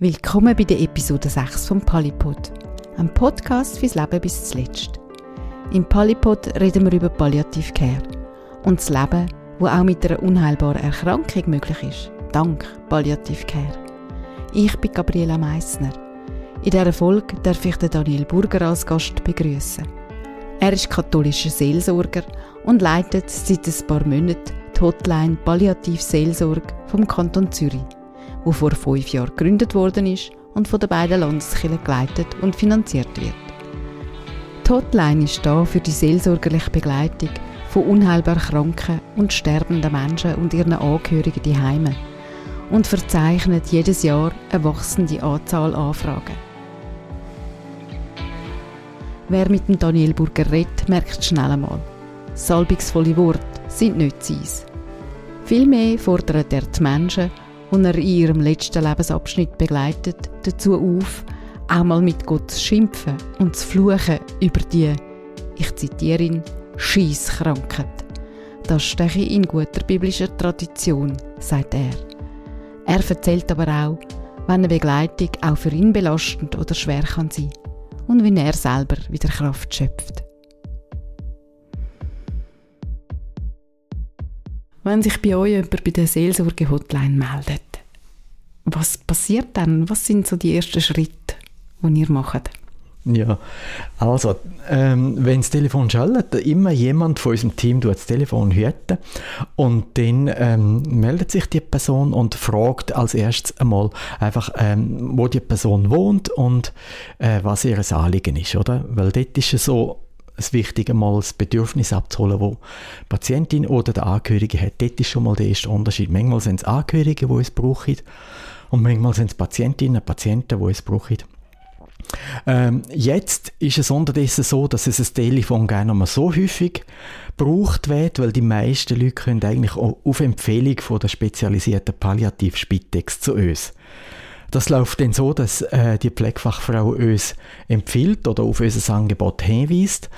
Willkommen bei der Episode 6 vom Polypod, ein Podcast fürs Leben bis zuletzt. Im Polypod reden wir über Palliative Care und das Leben, wo auch mit einer unheilbaren Erkrankung möglich ist, dank Palliative Care. Ich bin Gabriela Meissner. In dieser Folge darf ich Daniel Burger als Gast begrüßen. Er ist katholischer Seelsorger und leitet seit ein paar Monaten die Hotline Palliativ Seelsorge vom Kanton Zürich wo vor fünf Jahren gegründet worden ist und von den beiden Landeskirchen geleitet und finanziert wird. Die Hotline ist da für die seelsorgerliche Begleitung von unheilbar kranken und sterbenden Menschen und ihren Angehörigen die Heime und verzeichnet jedes Jahr eine wachsende Anzahl Anfragen. Wer mit dem Daniel Burger redet, merkt schnell einmal, salbungsvolle Worte sind nicht sein. Vielmehr fordert er die Menschen und er in ihrem letzten Lebensabschnitt begleitet, dazu auf, auch mal mit Gott zu schimpfen und zu fluchen über die, ich zitiere ihn, Scheisskrankheit. Das steche in guter biblischer Tradition, sagt er. Er erzählt aber auch, wenn eine Begleitung auch für ihn belastend oder schwer kann sein und wie er selber wieder Kraft schöpft. Wenn sich bei euch jemand bei der Seelsorge-Hotline meldet, was passiert dann? Was sind so die ersten Schritte, die ihr macht? Ja, also, ähm, wenn das Telefon schaltet, immer jemand von unserem Team tut das Telefon hüten und dann ähm, meldet sich die Person und fragt als erstes einmal einfach, ähm, wo die Person wohnt und äh, was ihr Anliegen ist, oder? Weil dort ist es so, es wichtig, einmal das Bedürfnis abzuholen, das die Patientin oder der Angehörige hat. Dort ist schon mal der erste Unterschied. Manchmal sind es Angehörige, die es brauchen und manchmal sind es Patientinnen und Patienten, die es brauchen. Ähm, jetzt ist es unterdessen so, dass es ein Telefon gar nicht mehr so häufig gebraucht wird, weil die meisten Leute können eigentlich auf Empfehlung von der spezialisierten Palliativ-Spitex zu uns. Das läuft dann so, dass äh, die Pflegefachfrau uns empfiehlt oder auf unser Angebot hinweist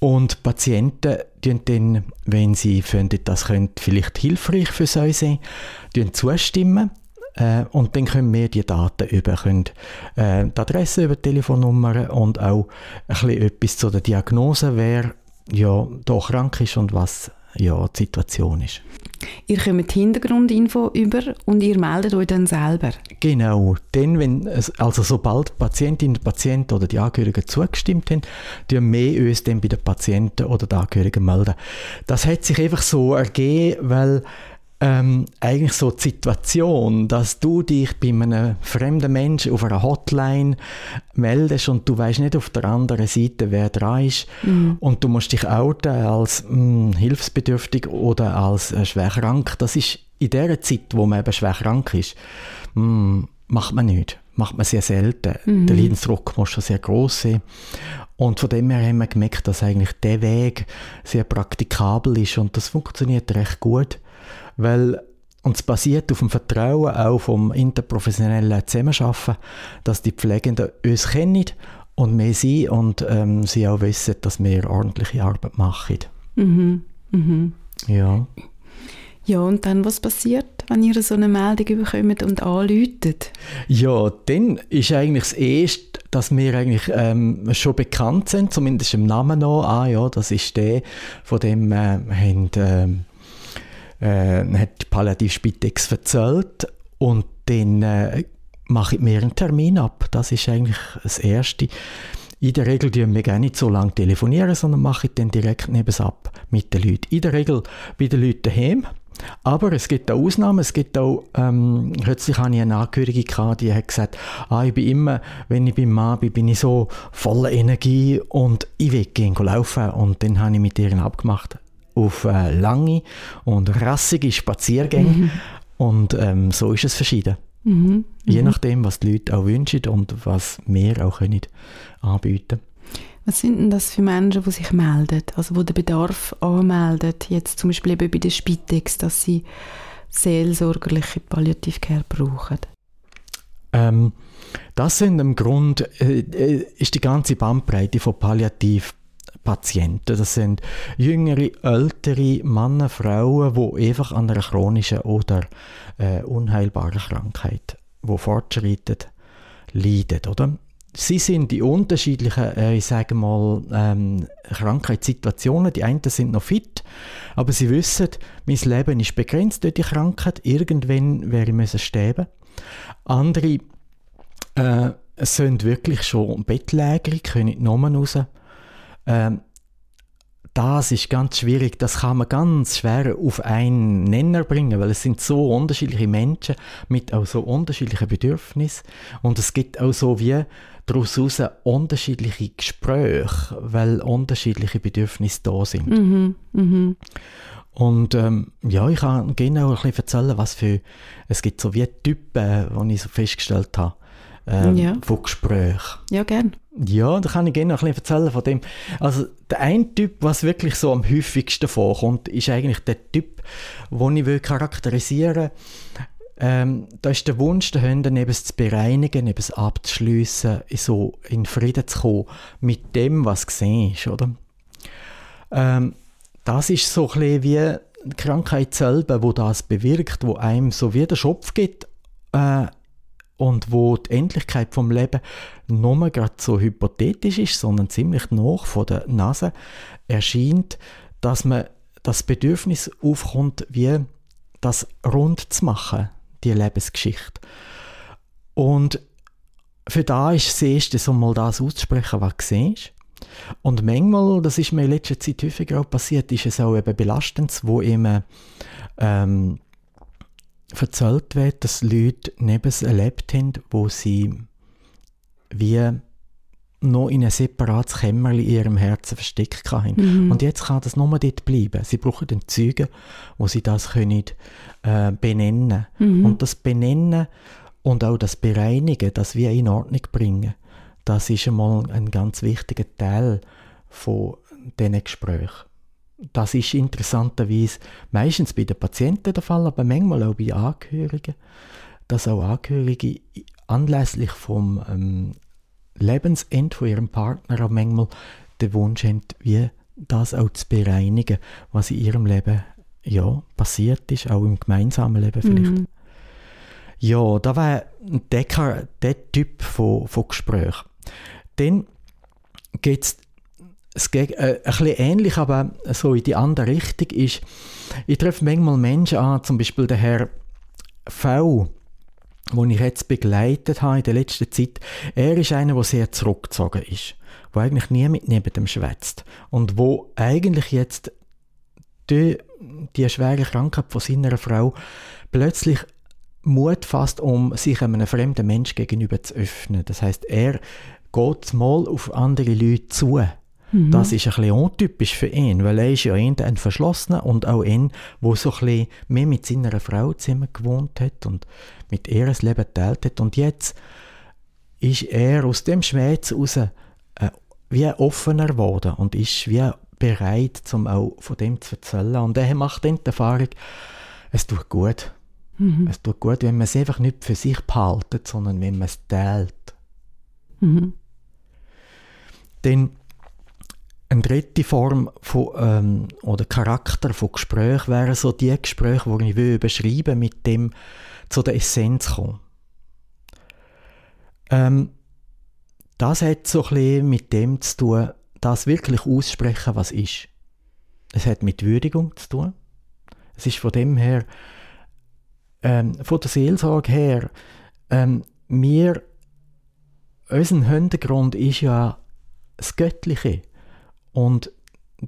und Patienten dann, wenn sie finden, das könnte vielleicht hilfreich für sie sein, zustimmen äh, und dann können wir die Daten über, können, äh, die Adresse über die Telefonnummer und auch ein etwas zu der Diagnose, wer ja da krank ist und was ja, die Situation ist. Ihr kommt Hintergrundinfo über und ihr meldet euch dann selber? Genau. Dann, wenn, also sobald die Patientin, der Patient oder die Angehörigen zugestimmt haben, tun wir uns dann bei den Patienten oder den Angehörigen melden. Das hat sich einfach so ergeben, weil ähm, eigentlich so die Situation, dass du dich bei einem fremden Menschen auf einer Hotline meldest und du weißt nicht auf der anderen Seite, wer dran ist mhm. und du musst dich outen als mh, hm, hilfsbedürftig oder als äh, schwer krank. Das ist in der Zeit, wo man eben schwer krank ist, mh, hm, macht man nicht. Macht man sehr selten. Mhm. Der Leidensdruck muss schon sehr groß sein. Und von dem her haben wir gemerkt, dass eigentlich der Weg sehr praktikabel ist und das funktioniert recht gut weil und es basiert auf dem Vertrauen auch vom interprofessionellen Zusammenarbeiten, dass die Pflegenden uns kennen und wir sie und ähm, sie auch wissen, dass wir ordentliche Arbeit machen. Mhm. Mhm. Ja. Ja, und dann, was passiert, wenn ihr so eine Meldung bekommt und anläutet? Ja, dann ist eigentlich das Erste, dass wir eigentlich ähm, schon bekannt sind, zumindest im Namen noch. Ah ja, das ist der, von dem äh, haben... Ähm, äh, hat die Palliativ-Spitex erzählt und dann äh, mache ich mir einen Termin ab. Das ist eigentlich das Erste. In der Regel tun wir gar nicht so lange telefonieren, sondern mache ich dann direkt ab mit den Leuten. In der Regel bei den Leuten daheim. Aber es gibt auch Ausnahmen. Es gibt auch, ähm, kürzlich hatte ich eine Angehörige, gehabt, die hat gesagt, ah, ich bin immer, wenn ich beim Mann bin, bin ich so voller Energie und ich will gehen laufen. Und dann habe ich mit ihr abgemacht, auf äh, lange und rassige Spaziergänge. Mhm. Und ähm, so ist es verschieden. Mhm. Je mhm. nachdem, was die Leute auch wünschen und was wir auch können anbieten Was sind denn das für Menschen, die sich melden, also die den Bedarf anmelden, jetzt zum Beispiel eben bei der Spitex, dass sie seelsorgerliche Palliativcare brauchen? Ähm, das sind im Grunde äh, äh, ist die ganze Bandbreite von Palliativ Patienten. Das sind jüngere, ältere Männer, Frauen, die einfach an einer chronischen oder äh, unheilbaren Krankheit wo fortschreiten, leiden, oder? Sie sind die unterschiedlichen, äh, ich sage mal, ähm, Krankheitssituationen. Die einen sind noch fit, aber sie wissen, mein Leben ist begrenzt durch die Krankheit. Irgendwann werde ich müssen sterben. Andere äh, sind wirklich schon bettlägerig, können nicht nochmal raus. Ähm, das ist ganz schwierig, das kann man ganz schwer auf einen Nenner bringen, weil es sind so unterschiedliche Menschen mit auch so unterschiedlichen Bedürfnissen und es gibt auch so wie daraus heraus unterschiedliche Gespräche, weil unterschiedliche Bedürfnisse da sind. Mhm. Mhm. Und ähm, ja, ich kann gerne auch ein bisschen erzählen, was für, es gibt so wie Typen, die ich so festgestellt habe, ähm, Ja. von Gesprächen. Ja, gern. Ja, da kann ich gerne noch ein bisschen erzählen von dem. Also der ein Typ, was wirklich so am häufigsten vorkommt, ist eigentlich der Typ, den ich will charakterisieren will. Ähm, da ist der Wunsch dahinter, neben es zu bereinigen, neben es abzuschliessen, so in Frieden zu kommen mit dem, was gesehen ist, oder? Ähm, das ist so ein wie die Krankheit selber, wo das bewirkt, wo einem so wie der Schopf gibt äh, und wo die Endlichkeit vom Leben mehr gerade so hypothetisch ist, sondern ziemlich nach von der Nase erscheint, dass man das Bedürfnis aufkommt, wie das rund zu machen, die Lebensgeschichte. Und für da ist das Erste, so mal das auszusprechen, was du siehst. Und manchmal, das ist mir in letzter Zeit häufiger auch passiert, ist es auch eben belastend, wo eben ähm, erzählt wird, dass Leute neben es erlebt haben, wo sie wie noch in ein separates Kämmerchen in ihrem Herzen versteckt haben. Mhm. Und jetzt kann das nur dort bleiben. Sie brauchen den Zeugen, wo sie das können, äh, benennen Mhm. Und das Benennen und auch das Bereinigen, das wir in Ordnung bringen, das ist einmal ein ganz wichtiger Teil von diesen Gesprächen. Das ist interessanterweise meistens bei den Patienten der Fall, aber manchmal auch bei Angehörigen, dass auch Angehörige anlässlich vom ähm, Lebensende von ihrem Partner auch manchmal den Wunsch haben, wie das auch zu bereinigen, was in ihrem Leben ja, passiert ist, auch im gemeinsamen Leben vielleicht. Mhm. Ja, da wäre der, der Typ von, von Gespräch. Dann gibt es äh, ein bisschen ähnlich, aber so in die andere Richtung ist, ich treffe manchmal Menschen an, zum Beispiel der Herr V., den ich jetzt begleitet habe in der letzten Zeit. Er ist einer, der sehr zurückgezogen ist, der eigentlich nie mit neben dem schwätzt und wo eigentlich jetzt die, die schwere Krankheit von seiner Frau plötzlich Mut fasst, um sich einem fremden Mensch gegenüber zu öffnen. Das heißt, er geht mal auf andere Leute zu. Mhm. Das ist ein bisschen untypisch für ihn, weil er ist ja eher ein Verschlossener und auch ein, der so ein bisschen mehr mit seiner Frau zusammen gewohnt hat und mit ihr das Leben geteilt hat. Und jetzt ist er aus dem Schmerz raus äh, wie offener geworden und ist wie bereit, um auch von dem zu erzählen. Und er macht dann die Erfahrung, es tut gut. Mhm. Es tut gut, wenn man es einfach nicht für sich behaltet, sondern wenn man es teilt. Mhm. Dann eine dritte Form von, ähm, oder Charakter von Gespräch wären so die Gespräche, die ich will beschreiben mit dem zu der Essenz kommen. Ähm, das hat so ein bisschen mit dem zu tun, das wirklich aussprechen, was ist. Es hat mit Würdigung zu tun. Es ist von dem her, ähm, von der Seelsorge her, ähm, wir, unser Hintergrund ist ja das Göttliche und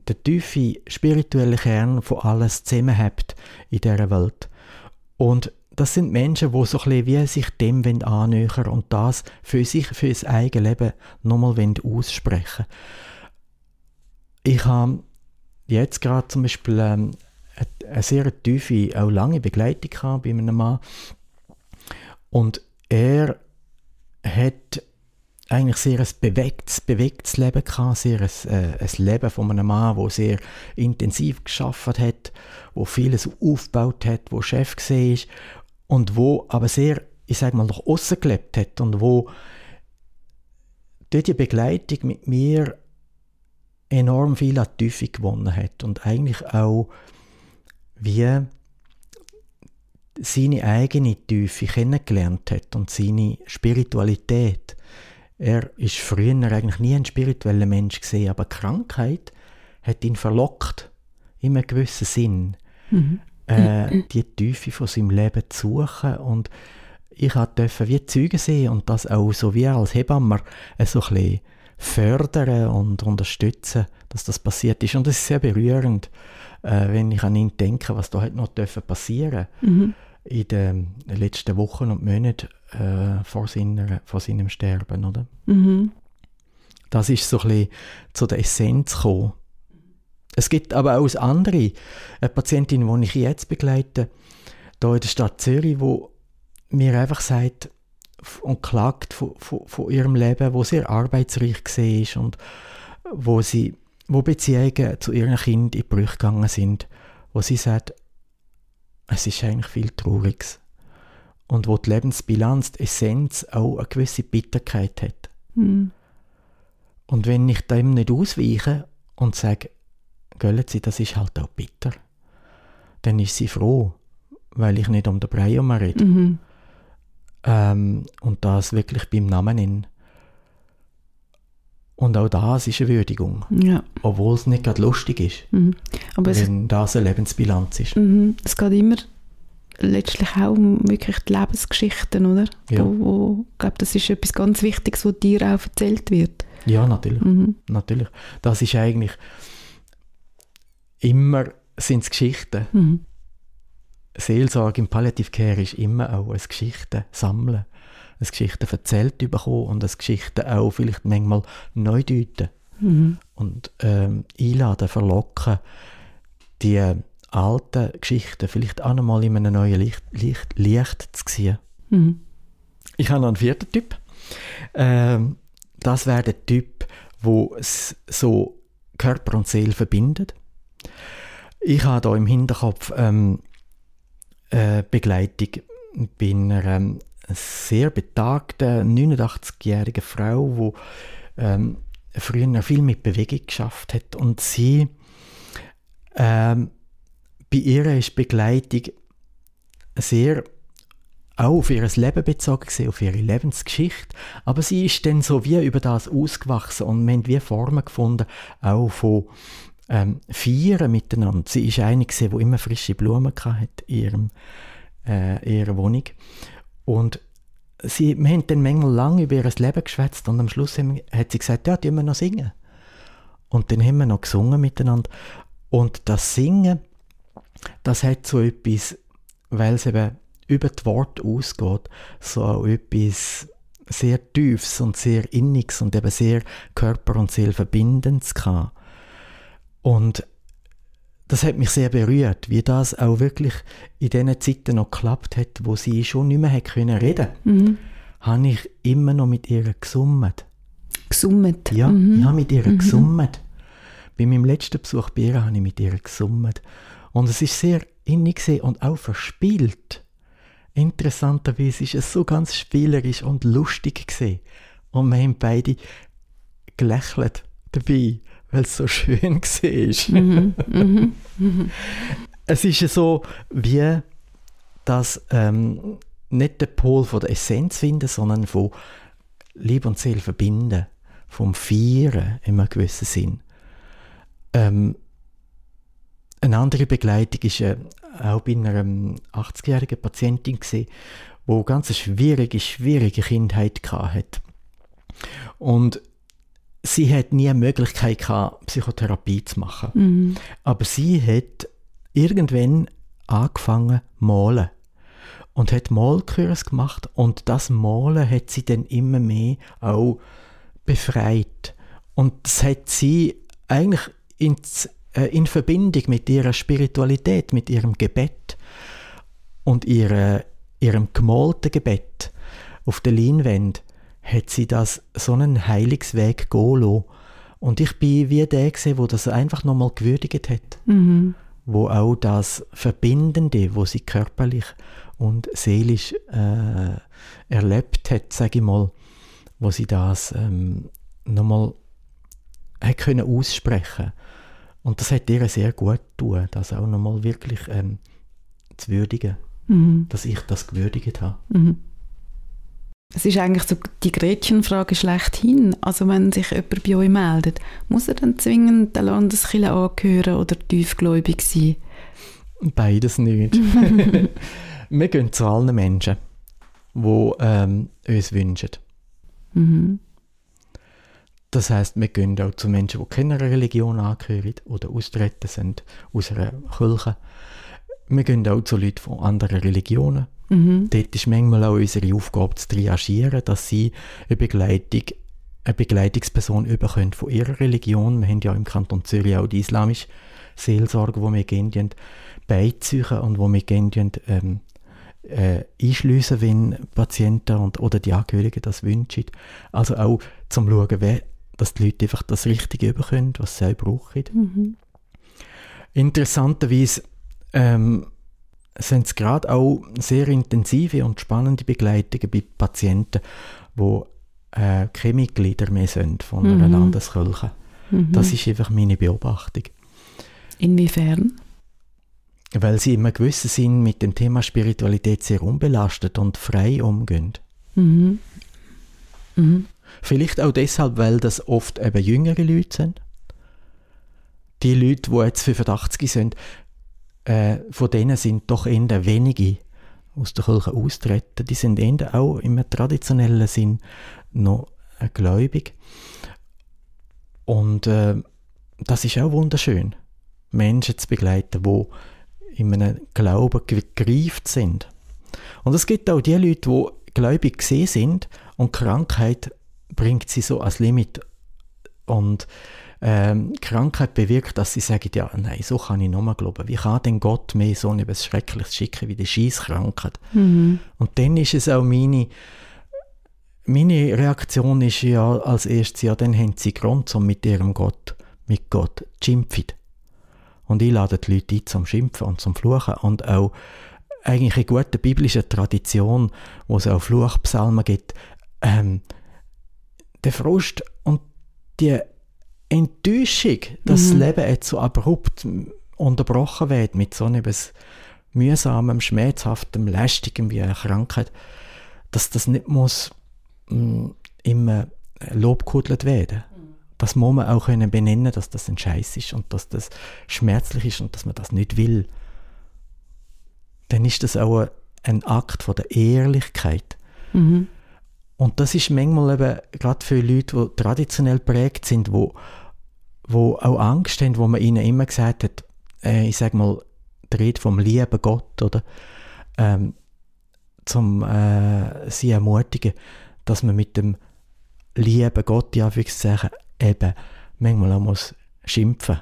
der tiefe spirituelle Kern von alles zusammenhält in dieser Welt. Und das sind Menschen, die so ein wie sich dem annähern und das für sich, für das eigene Leben nochmal aussprechen Ich habe jetzt gerade zum Beispiel ähm, eine- eine sehr tiefe, auch lange Begleitung bei einem Mann und er hat eigentlich sehr ein bewegtes, bewegtes Leben gehabt, sehr ein, äh, ein Leben von einem Mann, der sehr intensiv geschafft hat, wo vieles aufgebaut hat, wo Chef war und wo aber sehr, ich sage mal, nach außen gelebt hat und wo durch die Begleitung mit mir enorm viel an Tiefe gewonnen hat und eigentlich auch wie seine eigene Tiefe kennengelernt hat und seine Spiritualität. Er ist früher eigentlich nie ein spiritueller Mensch gesehen, aber Krankheit hat ihn verlockt, in einem gewissen Sinn, mhm. äh, die Tiefe von seinem Leben zu suchen und ich durfte wie Zeugen sehen und das auch so wie als Hebamme so ein bisschen fördern und unterstützen, dass das passiert ist. Und es ist sehr berührend, äh, wenn ich an ihn denke, was da noch passieren mhm. In den letzten Wochen und Monaten äh, vor, seiner, vor seinem Sterben. Oder? Mhm. Das ist so ein bisschen zu der Essenz gekommen. Es gibt aber auch andere, eine Patientin, die ich jetzt begleite, hier in der Stadt Zürich, wo mir einfach sagt und klagt von, von, von ihrem Leben, wo sehr arbeitsreich war und wo sie wo Beziehungen zu ihren Kindern in Brüche gegangen sind, wo sie sagt, es ist eigentlich viel Trauriges. Und wo die Lebensbilanz, die Essenz auch eine gewisse Bitterkeit hat. Mhm. Und wenn ich dem nicht ausweiche und sage, göllen Sie, das ist halt auch bitter, dann ist sie froh, weil ich nicht um den Brei rede. Mhm. Ähm, und das wirklich beim Namen nennen. Und auch das ist eine Würdigung. Ja. Obwohl es nicht gerade lustig ist. Mhm. Aber wenn das eine Lebensbilanz ist. Mhm. Es geht immer letztlich auch um wirklich die Lebensgeschichten, oder? Ja. Wo, wo, ich glaube, das ist etwas ganz Wichtiges, was dir auch erzählt wird. Ja, natürlich. Mhm. natürlich. Das ist eigentlich immer sind Geschichten. Mhm. Seelsorge im Palliative Care ist immer auch ein Geschichten sammeln ein Geschichten erzählt bekommen und das Geschichten auch vielleicht manchmal neu deuten. Mhm. Und ähm, einladen, verlocken, die alten Geschichten vielleicht auch nochmal in einem neuen Licht, Licht, Licht zu sehen. Mhm. Ich habe noch einen vierten Typ. Ähm, das wäre der Typ, wo so Körper und Seele verbindet. Ich habe da im Hinterkopf ähm, äh, Begleitung bei einer ähm, sehr betagte 89-jährige Frau, die ähm, früher viel mit Bewegung geschafft hat. Und sie ähm, bei ihr ist Begleitung sehr auch auf ihr Leben bezogen auf ihre Lebensgeschichte, aber sie ist dann so wie über das ausgewachsen und wir haben wie Formen gefunden, auch von ähm, Feiern miteinander. Sie ist eine die immer frische Blumen hatte in ihrem, äh, ihrer Wohnung und sie, wir haben dann manchmal lange über ihr Leben geschwätzt und am Schluss haben, hat sie gesagt, ja, die wir noch singen. Und dann haben wir noch gesungen miteinander. Und das Singen, das hat so etwas, weil es eben über die Worte ausgeht, so etwas sehr Tiefes und sehr Inniges und eben sehr Körper und Seele verbindendes gehabt. Und das hat mich sehr berührt, wie das auch wirklich in diesen Zeiten noch geklappt hat, wo sie schon nicht mehr können reden mhm. habe ich immer noch mit ihr gesummt. Gesummt? Ja, mhm. ich habe mit ihr mhm. gesummt. Bei meinem letzten Besuch bei ihr habe ich mit ihr gesummt. Und es ist sehr innig und auch verspielt. Interessanterweise ist es so ganz spielerisch und lustig gesehen. Und wir haben beide gelächelt dabei weil es so schön war. Mhm, mhm, mhm. Es ist so, wie das ähm, nicht den Pol von der Essenz finden, sondern von Liebe und Seele verbinden, vom Feiern in einem gewissen Sinn. Ähm, eine andere Begleitung war äh, auch bei einer 80-jährigen Patientin, die eine ganz schwierige, schwierige Kindheit hatte. Und sie hat nie eine Möglichkeit gehabt, Psychotherapie zu machen. Mhm. Aber sie hat irgendwann angefangen zu malen und hat Malkurs gemacht und das Malen hat sie dann immer mehr auch befreit und das hat sie eigentlich ins, äh, in Verbindung mit ihrer Spiritualität, mit ihrem Gebet und ihre, ihrem gemalten Gebet auf der Leinwand hat sie das so einen Heilungsweg gehen lassen. Und ich bin wie der gesehen, wo das einfach nochmal gewürdigt hat. Mhm. Wo auch das Verbindende, wo sie körperlich und seelisch äh, erlebt hat, sage ich mal, wo sie das ähm, nochmal hat können aussprechen Und das hat ihr sehr gut getan, das auch nochmal wirklich ähm, zu würdigen. mhm. dass ich das gewürdigt habe. Mhm. Es ist eigentlich so die Gretchenfrage schlechthin. Also wenn sich jemand bei euch meldet, muss er dann zwingend der Landeskirche angehören oder tiefgläubig sein? Beides nicht. wir gehen zu allen Menschen, die ähm, uns wünschen. Mhm. Das heißt, wir gehen auch zu Menschen, die keiner Religion angehören oder austreten sind aus einer Kirche. Wir gehen auch zu Leuten von anderen Religionen. Mhm. Dort ist manchmal auch unsere Aufgabe zu triagieren, dass sie eine Begleitung eine Begleitungsperson überkommen von ihrer Religion. Wir haben ja im Kanton Zürich auch die islamische Seelsorge, wo wir gehen beiziehen und wo wir gehen ähm, äh, einschliessen, wenn Patienten und, oder die Angehörigen das wünschen. Also auch zum Schauen, wer, dass die Leute einfach das Richtige überkommen, was sie brauchen. Mhm. Interessanterweise ähm, sind es gerade auch sehr intensive und spannende Begleitungen bei Patienten, die äh, keine Mitglieder mehr sind von einer mhm. Landeskirche. Mhm. Das ist einfach meine Beobachtung. Inwiefern? Weil sie immer gewissen Sinn mit dem Thema Spiritualität sehr unbelastet und frei umgehen. Mhm. Mhm. Vielleicht auch deshalb, weil das oft eben jüngere Leute sind. Die Leute, die jetzt 85 sind, äh, von denen sind doch eher wenige aus der Kirche austreten. Die sind eher auch im traditionellen Sinn noch äh, gläubig. Und äh, das ist auch wunderschön, Menschen zu begleiten, die in einem Glauben gegreift sind. Und es gibt auch die Leute, die gläubig gesehen sind und Krankheit bringt sie so als Limit. Und ähm, Krankheit bewirkt, dass sie sagen, ja, nein, so kann ich nochmal glauben. Wie kann denn Gott mir so etwas Schreckliches schicken wie die Scheisskrankheit? Mhm. Und dann ist es auch meine, meine Reaktion ist ja als erstes, ja, dann haben sie Grund, um mit ihrem Gott, mit Gott zu schimpfen. Und ich lade die Leute ein zum Schimpfen und zum Fluchen und auch eigentlich eine gute biblische Tradition, wo es auch Fluchpsalmen gibt, ähm, der Frust und die Enttäuschung, dass mhm. das Leben jetzt so abrupt unterbrochen wird mit so etwas mühsamem, schmerzhaftem, lästigem wie eine Krankheit, dass das nicht muss mh, mm, immer lobgehudelt werden. Mhm. Das muss man auch können benennen, dass das ein Scheiß ist und dass das schmerzlich ist und dass man das nicht will. Dann ist das auch ein Akt von der Ehrlichkeit. Mhm. Und das ist manchmal eben gerade für Leute, die traditionell prägt sind, wo wo auch Angst haben, wo man ihnen immer gesagt hat, äh, ich sage mal, dreht vom lieben Gott, oder? Ähm, zum äh, sie ermutigen, dass man mit dem lieben Gott, ja, wie sagen, eben manchmal auch muss schimpfen,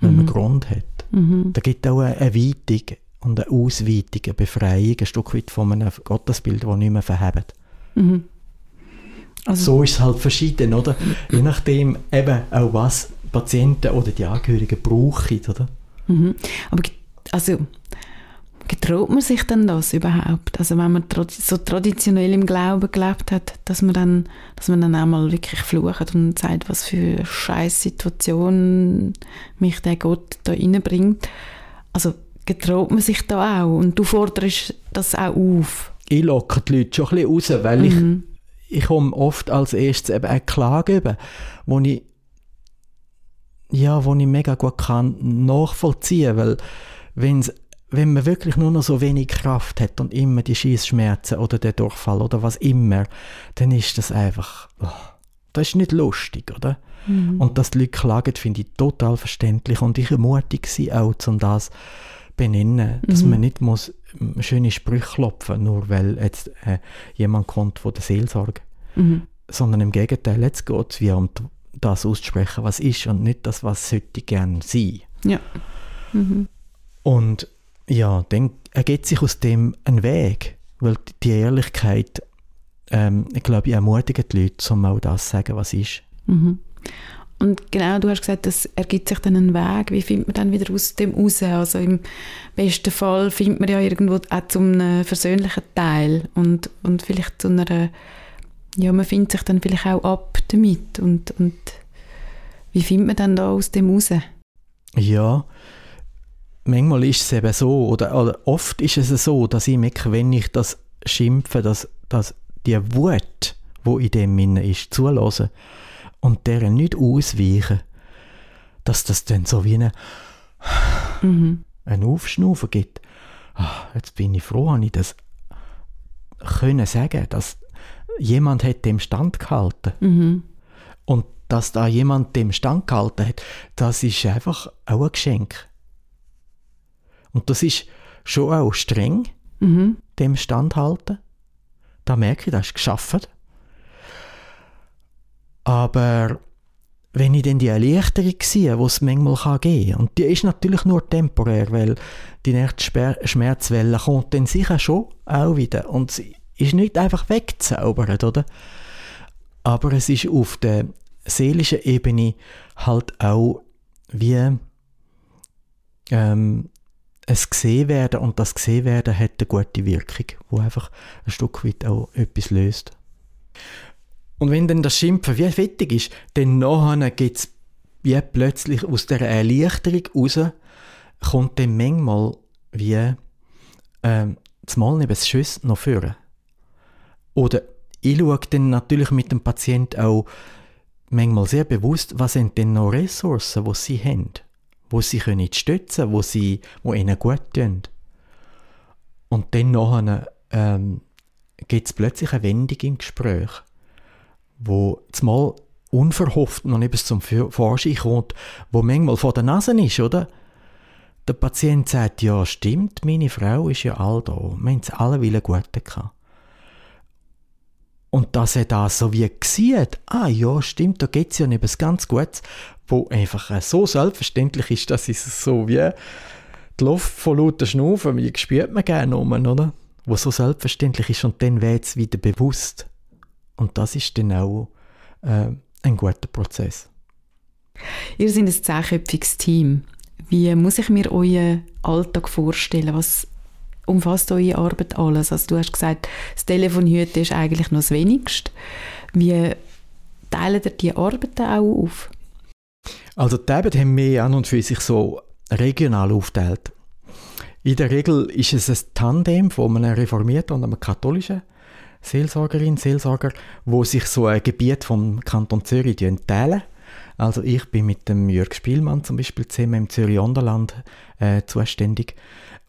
wenn mhm. man Grund hat. Mhm. Da gibt es auch eine Erweiterung und eine Ausweitung, eine Befreiung, ein Stück weit von einem Gottesbild, das nicht mehr verhebt. Mhm. Also, so ist es halt verschieden, oder? Je nachdem eben auch was Patienten oder die Angehörigen brauchen, oder? Mhm. Aber also getraut man sich denn das überhaupt? Also wenn man so traditionell im Glauben gelebt hat, dass man dann, dass man dann einmal wirklich flucht und sagt, was für eine scheiß Situation mich der Gott da reinbringt. Also getraut man sich da auch und du forderst das auch auf? Ich locke die Leute schon ein bisschen raus, weil mhm. ich, ich komme oft als erstes eben eine Klage über, wo ich ja, wo ich mega gut kann nachvollziehen, weil wenn's, wenn man wirklich nur noch so wenig Kraft hat und immer die Schießschmerzen oder der Durchfall oder was immer, dann ist das einfach, oh, das ist nicht lustig, oder? Mhm. Und dass die Leute klagen, finde ich total verständlich und ich ermutige sie auch, um das benennen, dass mhm. man nicht muss schöne Sprüche klopfen, nur weil jetzt äh, jemand kommt von der Seelsorge, mhm. sondern im Gegenteil, jetzt geht es wie um die das auszusprechen, was ist und nicht das, was sollte gerne sein. Ja. Mhm. Und ja, dann ergibt sich aus dem ein Weg, weil die Ehrlichkeit, ähm, ich glaube, ich ermutige die Leute, um auch das zu sagen, was ist. Mhm. Und genau, du hast gesagt, es ergibt sich dann ein Weg. Wie findet man dann wieder aus dem raus? Also im besten Fall findet man ja irgendwo auch zu einem versöhnlichen Teil und, und vielleicht zu einer ja, man findet sich dann vielleicht auch ab damit und, und wie findet man dann da aus dem raus? Ja, manchmal ist es eben so, oder, oder oft ist es so, dass ich merke, wenn ich das schimpfe, dass, dass die Wut, wo in dem Minne ist, zulassen und deren nicht ausweichen, dass das dann so wie eine, mhm. ein Aufschnaufen gibt. Ach, jetzt bin ich froh, habe ich das können sagen, dass jemand hat dem Stand gehalten. Mhm. Und dass da jemand dem Stand gehalten hat, das ist einfach auch ein Geschenk. Und das ist schon auch streng, mhm. dem standhalten. Da merke ich, das ist geschaffen. Aber wenn ich dann die Erleichterung sehe, die es manchmal kann geben kann, und die ist natürlich nur temporär, weil die nächste Schmerzwelle kommt dann sicher schon auch wieder. Und sie ist nicht einfach wegzaubert, oder? Aber es ist auf der seelischen Ebene halt auch wie ähm, es gesehen werden und das gesehen werden hat eine gute Wirkung, wo einfach ein Stück weit auch etwas löst. Und wenn dann das Schimpfen wie fertig ist, dann nachher gibt es wie plötzlich aus der Erleichterung raus, kommt dann manchmal wie ähm, das Mal neben das Schuss noch führen. Oder ich schaue dann natürlich mit dem Patienten auch manchmal sehr bewusst, was sind denn noch Ressourcen, die sie haben wo sie können stützen wo sie wo ihnen gut tun. Und dann nachher, ähm, gibt es plötzlich eine Wendung im Gespräch, wo zumal unverhofft noch etwas zum Vorschein kommt, wo manchmal vor der Nase ist, oder? Der Patient sagt, ja stimmt, meine Frau ist ja all da, wir haben es alle Willen gut gehabt. Und dass er da so wie sieht, ah ja, stimmt, da geht es ja etwas ganz Gutes, wo einfach äh, so selbstverständlich ist, dass es so wie die Luft von lauter Schnaufen, wie spürt man gerne um, oder? Wo so selbstverständlich ist und dann wird es wieder bewusst. Und das ist dann auch äh, ein guter Prozess. Ihr seid ein zehnköpfiges Team. Wie muss ich mir euren Alltag vorstellen? Was umfasst eure Arbeit alles? Also du hast gesagt, das Telefonhüten ist eigentlich noch das Wenigste. Wie teilt ihr die Arbeiten auch auf? Also die Arbeit haben wir an und für sich so regional aufgeteilt. In der Regel ist es ein Tandem von einem reformierten und einem katholischen Seelsorgerin, Seelsorger, wo sich so ein Gebiet vom Kanton Zürich teilen. Also ich bin mit dem Jörg Spielmann zum Beispiel zusammen im Zürich Onderland äh, zuständig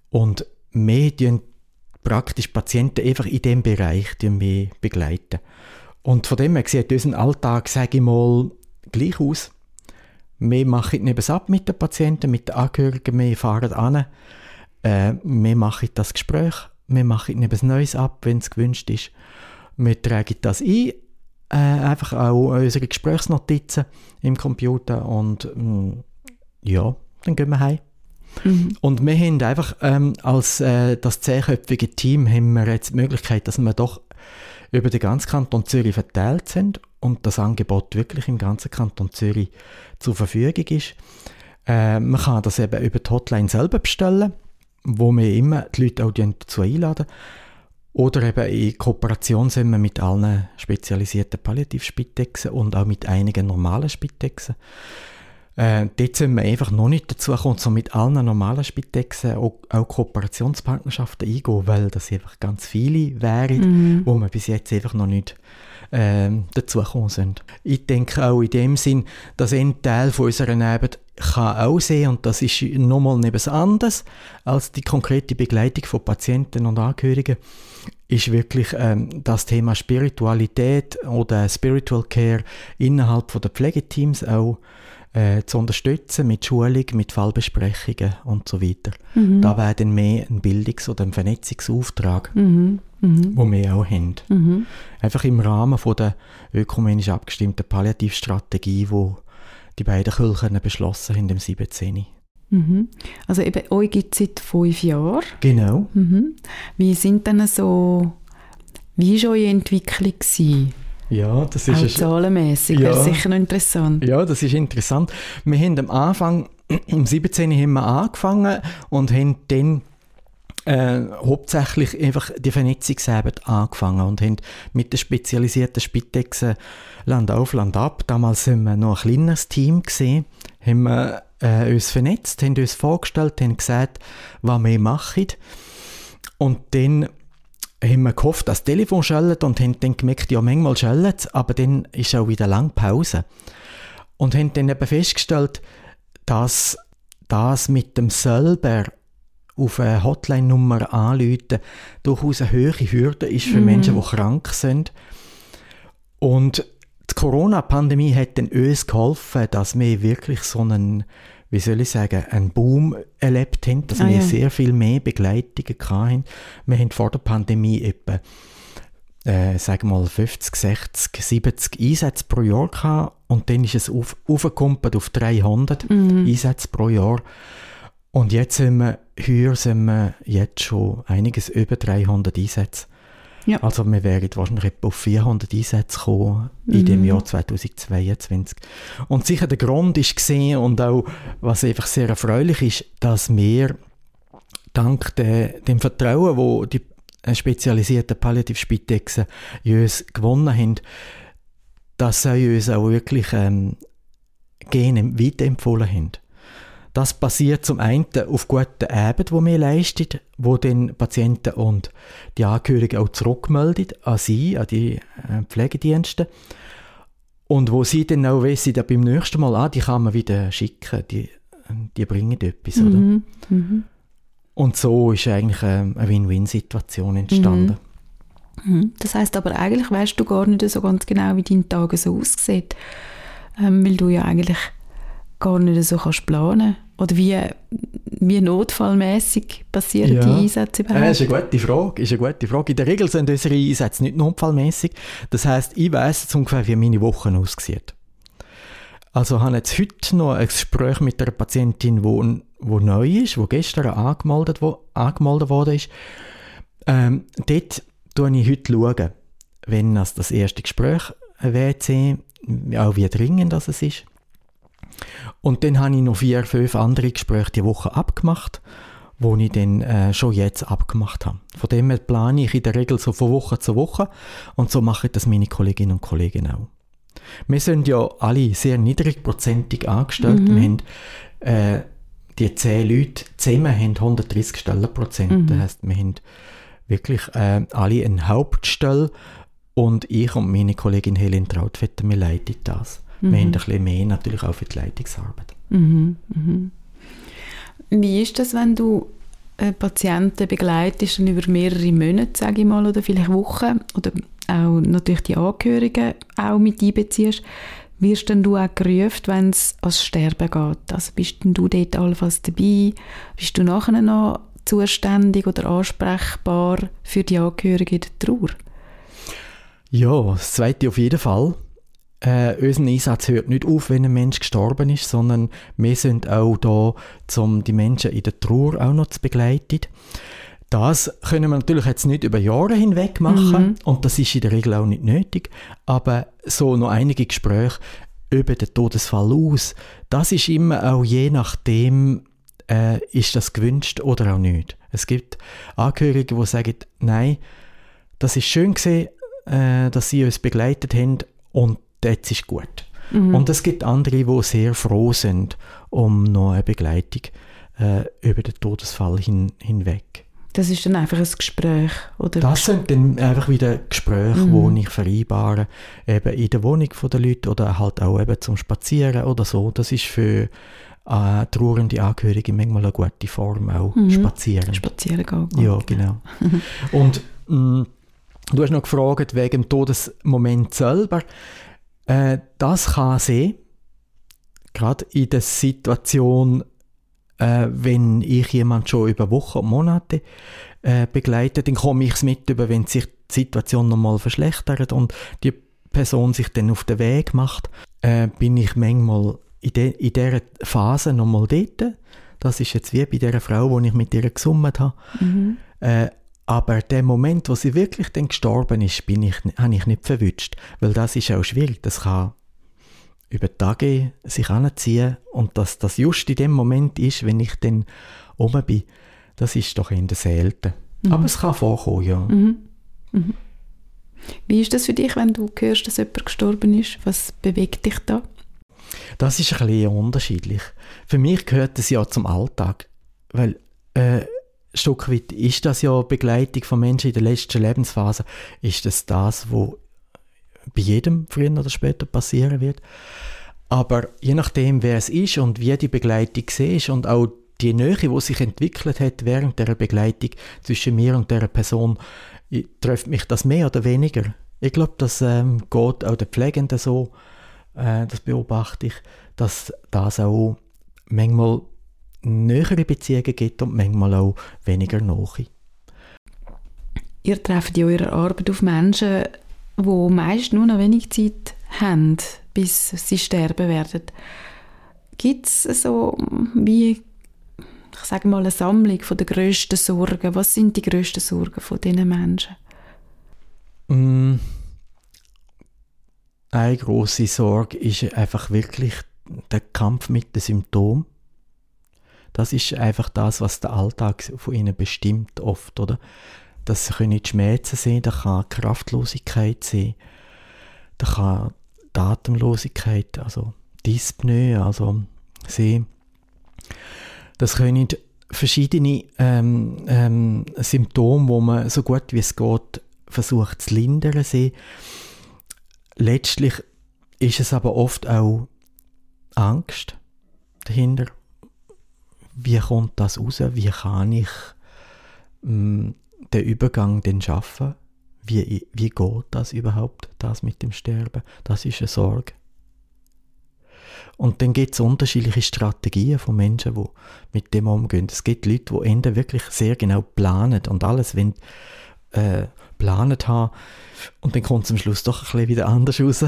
und tun praktisch Patienten einfach in diesem Bereich wir begleiten. Und von dem her sieht unser Alltag, sage ich mal, gleich aus. Wir machen nicht ab mit den Patienten, mit den Angehörigen, wir fahren an, äh, wir machen das Gespräch, wir machen etwas Neues ab, wenn es gewünscht ist. Wir tragen das ein, äh, einfach auch unsere Gesprächsnotizen im Computer und mh, mm, ja, dann gehen wir heim. Mhm. Und wir haben einfach ähm, als äh, das zehnköpfige Team haben wir jetzt die Möglichkeit, dass wir doch über den ganzen Kanton Zürich verteilt sind und das Angebot wirklich im ganzen Kanton Zürich zur Verfügung ist. Äh, man kann das eben über die Hotline selber bestellen, wo wir immer die Leute auch dazu einladen. Oder eben in Kooperation sind wir mit allen spezialisierten Palliativspitexen und auch mit einigen normalen Spitexen. Äh, dort sind wir einfach noch nicht dazu gekommen, so mit allen normalen Spitexen auch, auch Kooperationspartnerschaften eingehen, weil das einfach ganz viele wären, mhm. wo wir bis jetzt einfach noch nicht äh, dazugekommen sind. Ich denke auch in dem Sinn, dass ein Teil von unserer Arbeit kann auch sehen, und das ist nochmal etwas anderes als die konkrete Begleitung von Patienten und Angehörigen, ist wirklich ähm, das Thema Spiritualität oder Spiritual Care innerhalb von der Pflegeteams auch äh, zu unterstützen mit Schulung, mit Fallbesprechungen und so weiter. Mhm. Da wäre dann mehr ein Bildungs- oder ein Vernetzungsauftrag, mhm. Mhm. wo wir auch haben. Mhm. Einfach im Rahmen von der ökumenisch abgestimmten Palliativstrategie, wo die beiden Kirchen beschlossen haben im 17. Mhm. Also eben, euch gibt es seit fünf Jahren. Genau. Mhm. Wie sind denn so, wie war eure Entwicklung gewesen? Ja, das ist... Auch zahlenmässig, ja, sicher noch interessant. Ja, das ist interessant. Wir haben am Anfang, im 17. haben wir angefangen und haben dann äh, hauptsächlich einfach die Vernetzungsarbeit angefangen und haben mit den spezialisierten Spitexen Land auf, Land ab, damals sind wir noch ein kleines Team gesehen, haben wir äh, uns vernetzt, haben uns vorgestellt, haben gesagt, was wir machen. Und dann haben wir gehofft, dass das Telefon schallt und haben dann gemerkt, ja, manchmal schallt es, aber dann ist auch wieder lang Pause. Und haben dann eben festgestellt, dass das mit dem selber auf eine Hotline-Nummer anrufen durchaus eine hohe Hürde ist für mhm. Menschen, die krank sind. Und die Corona-Pandemie hat den uns geholfen, dass wir wirklich so einen, wie soll ich sagen, einen Boom erlebt haben, dass ah, wir ja. sehr viel mehr Begleitungen hatten. Wir haben vor der Pandemie etwa äh, sagen wir mal 50, 60, 70 Einsätze pro Jahr gehabt und dann ist es auf, aufgekumpelt auf 300 mhm. Einsätze pro Jahr. Und jetzt sind wir, hier sind wir jetzt schon einiges über 300 Einsätze. Ja. Also wir wären wahrscheinlich etwa auf 400 Einsätze gekommen in mhm. dem Jahr 2022. Und sicher der Grund ist gesehen und auch, was einfach sehr erfreulich ist, dass wir dank de, dem Vertrauen, wo die spezialisierten Palliativspitexen in uns gewonnen haben, dass sie uns auch wirklich ähm, Gene weiterempfohlen haben. Das basiert zum einen auf guten Arbeit, die wir leisten, wo den Patienten und die Angehörigen auch zurückmelden an sie, an die äh, Pflegedienste. Und wo sie dann auch wissen, dass beim nächsten Mal, ah, die kann man wieder schicken, die, die bringen etwas, oder? Mhm. Mhm. Und so ist eigentlich ähm, eine Win-Win-Situation entstanden. Mhm. mhm. Das heißt aber eigentlich weißt du gar nicht so ganz genau, wie dein Tag so aussieht, ähm, weil du ja eigentlich gar nicht so kannst planen oder wie, wie notfallmäßig passieren ja. die Einsätze überhaupt? Das ist eine gute Frage. Ist eine gute Frage. In der Regel sind unsere Einsätze nicht notfallmäßig. Das heißt, ich weiß ungefähr, wie meine Wochen aussehen. Also habe jetzt heute noch ein Gespräch mit einer Patientin, die wo neu ist, wo gestern angemeldet, wo, angemeldet worden ist. Ähm, dort schaue ich heute, schauen, wenn das, das erste Gespräch WC, auch wie dringend das ist. Und dann habe ich noch vier, fünf andere Gespräche die Woche abgemacht, wo ich dann äh, schon jetzt abgemacht habe. Von dem her plane ich in der Regel so von Woche zu Woche und so mache ich das meine Kolleginnen und Kollegen auch. Wir sind ja alle sehr niedrigprozentig angestellt. Mhm. Wir haben äh, die zehn Leute zusammen haben 130 Stellenprozent. Mhm. Das heisst, wir haben wirklich äh, alle eine Hauptstelle und ich und meine Kollegin Helen Trautvetter, wir leiten das. Mhm. Wir haben ein bisschen mehr natürlich auch für die Leitungsarbeit. Mhm. Mhm. Wie ist das, wenn du äh, Patienten begleitest und über mehrere Monate, sage ich mal, oder vielleicht Wochen oder auch natürlich die Angehörigen auch mit einbeziehst? wirst denn du auch gerufen, wenn es ans Sterben geht? Also bist denn du dort allenfalls dabei? Bist du nachher noch zuständig oder ansprechbar für die Angehörigen in der Trauer? Ja, das Zweite auf jeden Fall. Äh, unser Einsatz hört nicht auf, wenn ein Mensch gestorben ist, sondern wir sind auch da, um die Menschen in der Trauer auch noch zu begleiten. Das können wir natürlich jetzt nicht über Jahre hinweg machen mhm. und das ist in der Regel auch nicht nötig, aber so noch einige Gespräche über den Todesfall aus, das ist immer auch je nachdem, äh, ist das gewünscht oder auch nicht. Es gibt Angehörige, die sagen, nein, das ist schön gesehen, äh, dass sie uns begleitet haben und jetzt ist gut. Mhm. Und es gibt andere, die sehr froh sind um noch eine Begleitung äh, über den Todesfall hin, hinweg. Das ist dann einfach ein Gespräch, oder? Das sind dann einfach wieder Gespräche, mhm. die ich vereinbare, eben in der Wohnung der Leute oder halt auch eben zum Spazieren oder so. Das ist für äh, trauernde Angehörige manchmal eine gute Form, auch mhm. spazieren. Spazieren gehen. Ja, genau. Und mh, mm, du hast noch gefragt wegen dem Todesmoment selber. Äh, das kann sein, gerade in der Situation, äh, wenn ich jemand schon über Wochen und Monate äh, begleite, dann komme ich es mit über, wenn sich die Situation nochmal verschlechtert und die Person sich dann auf den Weg macht, äh, bin ich manchmal in, de, in dieser Phase nochmal dort. Das ist jetzt wie bei der Frau, die ich mit ihr gesummt habe. Mhm. Äh, aber der Moment, wo sie wirklich dann gestorben ist, bin ich, habe ich nicht verwünscht. Weil das ist auch schwierig. Das kann über Tage sich anziehen und dass das just in dem Moment ist, wenn ich dann oben bin, das ist doch in der selten. Mhm. Aber es kann vorkommen, ja. Mhm. Mhm. Wie ist das für dich, wenn du hörst, dass jemand gestorben ist? Was bewegt dich da? Das ist ein bisschen unterschiedlich. Für mich gehört das ja zum Alltag, weil äh, Stück weit ist das ja Begleitung von Menschen in der letzten Lebensphase, ist das das, was bei jedem früher oder später passieren wird. Aber je nachdem, wer es ist und wie die Begleitung ist und auch die Nähe, die sich entwickelt hat während der Begleitung zwischen mir und der Person, trifft mich das mehr oder weniger. Ich glaube, das ähm, geht auch der Pflegenden so, äh, das beobachte ich, dass das auch manchmal nähere Beziehungen gibt und manchmal auch weniger nahe. Ihr trefft in eurer Arbeit auf Menschen, die meist nur noch wenig Zeit haben, bis sie sterben werden. Gibt es so wie ich sage mal eine Sammlung von den grössten Sorgen? Was sind die grössten Sorgen von diesen Menschen? Mm, eine große Sorge ist einfach wirklich der Kampf mit den Symptomen. Das ist einfach das, was der Alltag von ihnen bestimmt oft, oder? Das können die Schmerzen sehen, da kann Kraftlosigkeit sehen, da kann die also Dyspnoe, also sehen. Das können verschiedene ähm, ähm, Symptome, wo man so gut wie es geht versucht zu lindern sehen. Letztlich ist es aber oft auch Angst dahinter. Wie kommt das raus? Wie kann ich ähm, den Übergang denn schaffen? Wie, wie geht das überhaupt, das mit dem Sterben? Das ist eine Sorge. Und dann gibt es unterschiedliche Strategien von Menschen, die mit dem umgehen. Es gibt Leute, die Ende wirklich sehr genau planen und alles wenn äh, geplant haben und dann kommt es am Schluss doch ein bisschen wieder anders raus.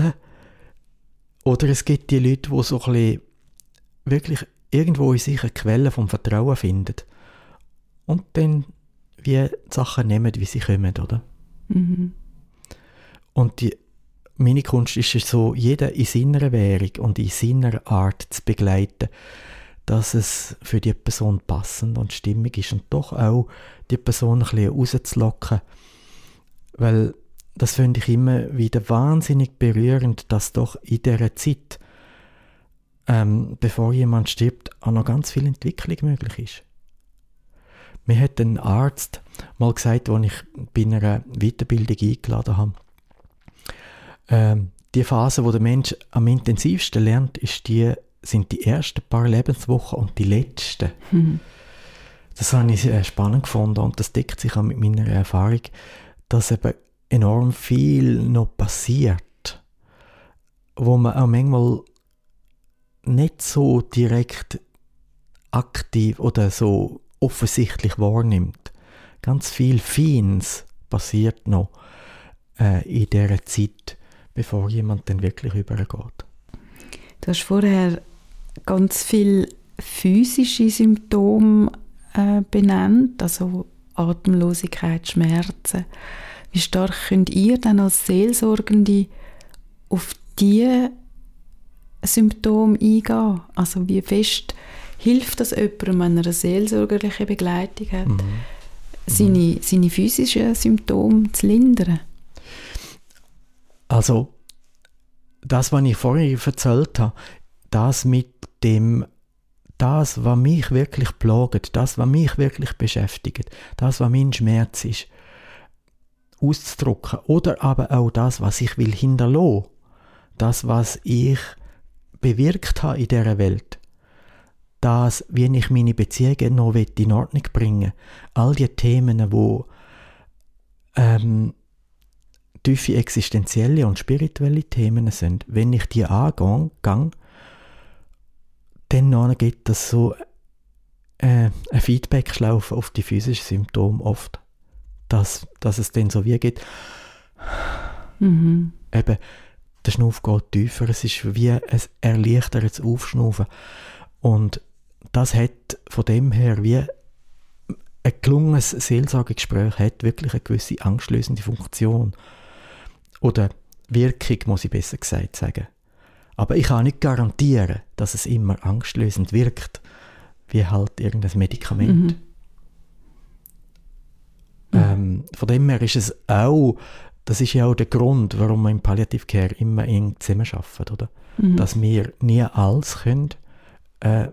Oder es gibt die Leute, die so ein bisschen wirklich irgendwo in sich eine Quelle vom Vertrauen finden und dann wie die Sachen nehmen, wie sie kommen, oder? Mhm. Und die, meine Kunst ist es so, jeder in seiner Währung und in seiner Art zu begleiten, dass es für die Person passend und stimmig ist und doch auch die Person ein bisschen rauszulocken weil das finde ich immer wieder wahnsinnig berührend, dass doch in dieser Zeit, ähm, bevor jemand stirbt, auch noch ganz viel Entwicklung möglich ist. Mir hat ein Arzt mal gesagt, als ich bei einer Weiterbildung eingeladen habe, ähm, die Phase, wo der Mensch am intensivsten lernt, ist die, sind die ersten paar Lebenswochen und die letzten. Mhm. Das habe ich sehr spannend gefunden und das deckt sich auch mit meiner Erfahrung dass eben enorm viel noch passiert, wo man auch manchmal nicht so direkt aktiv oder so offensichtlich wahrnimmt. Ganz viel Feins passiert noch äh, in dieser Zeit, bevor jemand dann wirklich übergeht. Du hast vorher ganz viele physische Symptome äh, benannt, also Atemlosigkeit, Schmerzen. Wie stark könnt ihr dann als Seelsorgende auf diese Symptome eingehen? Also wie fest hilft das jemandem, wenn er eine seelsorgerliche Begleitung hat, mhm. seine, seine physischen Symptome zu lindern? Also das, was ich vorhin erzählt habe, das mit dem das, was mich wirklich plagt, das, was mich wirklich beschäftigt, das, was mein Schmerz ist, auszudrücken. Oder aber auch das, was ich will hinterlassen. Das, was ich bewirkt habe in dieser Welt. Das, wie ich meine Beziehungen noch in Ordnung bringen All die Themen, wo ähm, tiefe existenzielle und spirituelle Themen sind. Wenn ich die angehe, dann gibt es so äh, ein Feedback-Schlaufe auf die physischen Symptome oft. Dass, dass es dann so wie geht. Mhm. Eben, der Schnuff geht tiefer. Es ist wie ein erleichtertes Aufschnaufen. Und das hat von dem her wie ein gelungenes Seelsorgegespräch hat wirklich eine gewisse angstlösende Funktion. Oder Wirkung, muss ich besser gesagt sagen. Aber ich kann nicht garantieren, dass es immer angstlösend wirkt, wie halt irgendein Medikament. Mhm. Ähm, von dem her ist es auch das ist ja auch der Grund, warum wir im Palliative Care immer eng zusammenarbeiten, oder? Mhm. Dass wir nie alles können, äh,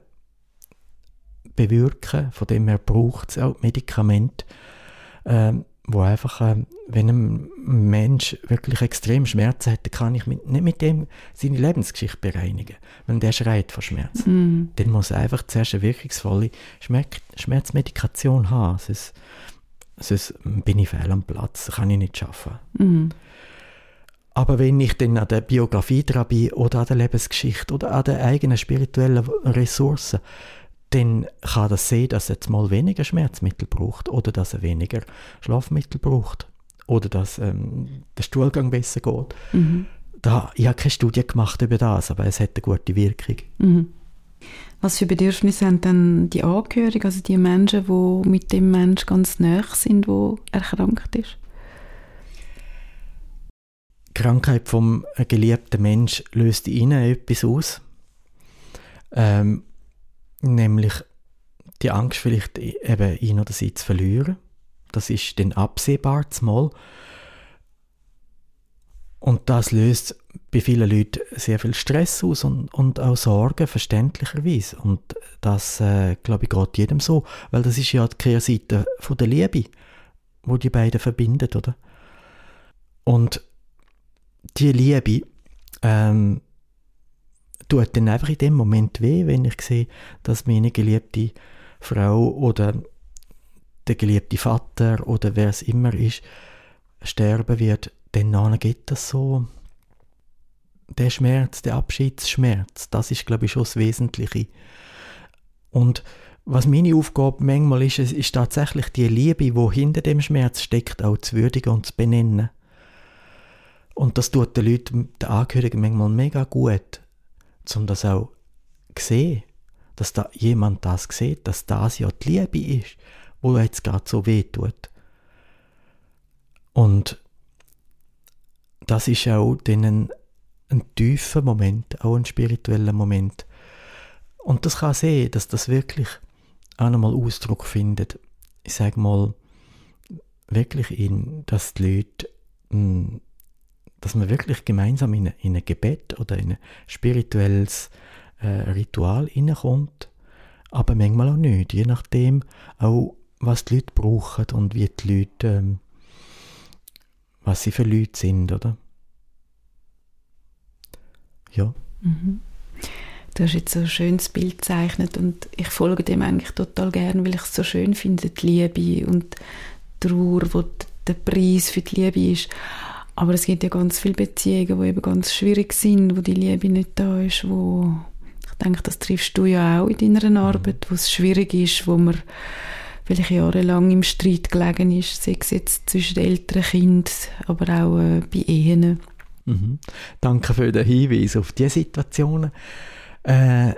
bewirken, von dem her braucht es auch Medikamente, äh, wo einfach, äh, wenn ein Mensch wirklich extrem Schmerzen hat, dann kann ich mit, nicht mit dem seine Lebensgeschichte bereinigen. Wenn der schreit vor Schmerz, mm. dann muss er einfach zuerst eine wirkungsvolle Schmerz Schmerzmedikation haben. Sonst, sonst bin ich fehl am Platz, das kann ich nicht schaffen. Mm. Aber wenn ich dann an der Biografietherapie oder an der Lebensgeschichte oder an den eigenen spirituellen Ressourcen dann kann das sehen, dass er jetzt mal weniger Schmerzmittel braucht oder dass er weniger Schlafmittel braucht oder dass ähm, der Stuhlgang besser geht. Mhm. Da, ich habe keine Studie gemacht über das, aber es hat eine gute Wirkung. Mhm. Was für Bedürfnisse haben dann die Angehörigen, also die Menschen, die mit dem Menschen ganz nah sind, der erkrankt ist? Die Krankheit vom geliebten Mensch löst ihnen etwas aus. Ähm, Nämlich die Angst, vielleicht eben ihn oder sie zu verlieren. Das ist dann absehbar mal. Und das löst bei vielen Leuten sehr viel Stress aus und, und auch Sorgen, verständlicherweise. Und das, äh, glaube ich, geht jedem so, weil das ist ja die Kehrseite von der Liebe, wo die beiden verbindet, oder? Und die Liebe ähm, tut dann einfach in dem Moment weh, wenn ich sehe, dass meine geliebte Frau oder der geliebte Vater oder wer es immer ist, sterben wird, dann geht das so. Der Schmerz, der Abschiedsschmerz, das ist, glaube ich, schon das Wesentliche. Und was meine Aufgabe manchmal ist, ist tatsächlich die Liebe, die hinter dem Schmerz steckt, auch zu würdigen und zu benennen. Und das tut den Leuten, den Angehörigen manchmal mega gut, um das auch zu sehen, dass da jemand das sieht, dass das ja die Liebe ist, wo jetzt gerade so weh tut. Und das ist auch dann ein, tiefer Moment, auch ein spiritueller Moment. Und das kann sehen, dass das wirklich auch einmal Ausdruck findet. Ich sage mal, wirklich in, dass die Leute hm, dass man wirklich gemeinsam in, in ein Gebet oder in ein spirituelles äh, Ritual hineinkommt, aber manchmal auch nicht, je nachdem auch, was die Leute brauchen und wie die Leute, ähm, was sie für Leute sind, oder? Ja. Mhm. Du hast jetzt so ein schönes Bild gezeichnet und ich folge dem eigentlich total gern, weil ich es so schön finde, die Liebe und die Trauer, wo der Preis für die Liebe ist. Aber es gibt ja ganz viele Beziehungen, die eben ganz schwierig sind, wo die Liebe nicht da ist, wo ich denke, das triffst du ja auch in deiner Arbeit, wo es schwierig ist, wo man vielleicht jahrelang im Streit gelegen ist, sei es jetzt zwischen den älteren Kindern, aber auch äh, bei Ehen. Mhm. Danke für den Hinweis auf diese Situationen. Äh,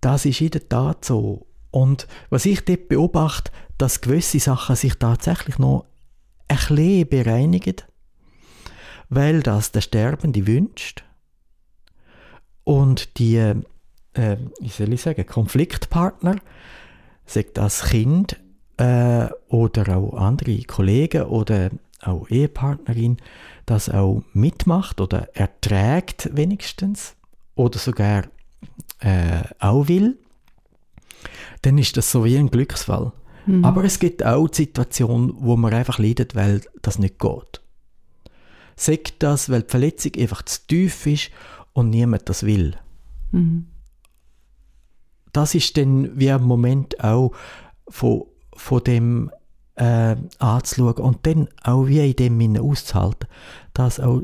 das ist in der Tat so. Und was ich dort beobachte, dass gewisse Sachen sich tatsächlich noch ein bisschen bereinigen weil das der Sterbende wünscht und die, äh, wie soll ich sagen, Konfliktpartner, sagt das Kind äh, oder auch andere Kollegen oder auch Ehepartnerin, das auch mitmacht oder erträgt wenigstens oder sogar äh, auch will, dann ist das so wie ein Glücksfall. Mhm. Aber es gibt auch Situationen, wo man einfach leidet, weil das nicht geht. Sagt das, weil die Verletzung einfach zu tief ist und niemand das will. Mhm. Das ist dann wie ein Moment auch von, von dem äh, anzuschauen und dann auch wie in dem Sinne auszuhalten, das auch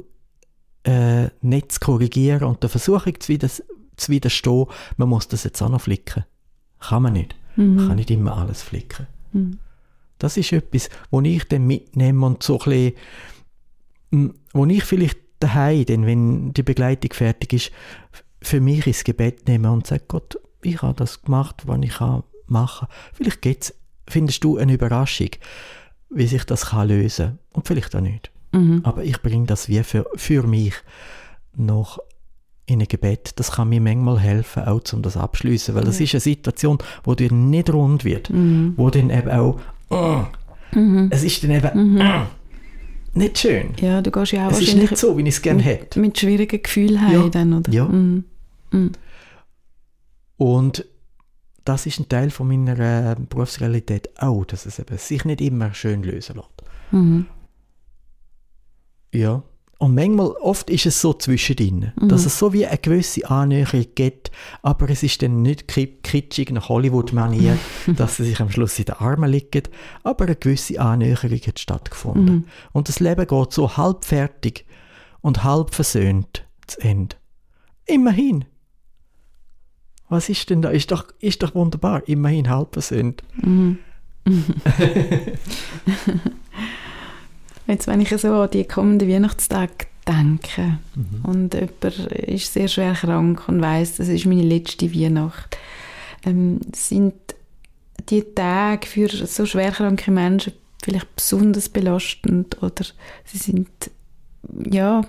äh, nicht zu korrigieren und der Versuchung zu, wieder, zu widerstehen, man muss das jetzt auch noch flicken. Kann man nicht. Mhm. Man kann nicht immer alles flicken. Mhm. Das ist etwas, wo ich dann mitnehme und so ein bisschen wo ich vielleicht daheim, denn wenn die Begleitung fertig ist, für mich ins Gebet nehme und sage, Gott, ich habe das gemacht, was ich machen kann. Vielleicht gibt's, findest du eine Überraschung, wie sich das kann lösen und vielleicht auch nicht. Mhm. Aber ich bringe das wie für, für mich noch in ein Gebet. Das kann mir manchmal helfen, auch um das abschließen, weil das ist eine Situation, wo dir nicht rund wird, mhm. wo dann eben auch, mhm. es ist dann eben, mhm. oh, nicht schön. Ja, du gehst ja auch es ist nicht so, wie ich es gerne hätte. Mit schwierigen Gefühlen ja. dann, oder? Ja. Mm. Mm. Und das ist ein Teil von meiner äh, Berufsrealität auch, dass es eben sich nicht immer schön lösen lässt. Mhm. Ja. Und manchmal, oft ist es so zwischendrin, mhm. dass es so wie eine gewisse Annäherung gibt, aber es ist dann nicht kitschig nach Hollywood-Manier, dass sie sich am Schluss in den Armen liegen, aber eine gewisse Annäherung hat stattgefunden. Mhm. Und das Leben geht so halb fertig und halb versöhnt zu Ende. Immerhin. Was ist denn da? Ist doch, ist doch wunderbar. Immerhin halb versöhnt. Mhm. Jetzt, wenn ich so an die kommenden Weihnachtstage denke mhm. und jemand ist sehr schwer krank und weiß, das ist meine letzte Weihnacht, ähm, sind die Tage für so schwerkranke Menschen vielleicht besonders belastend oder sie sind ja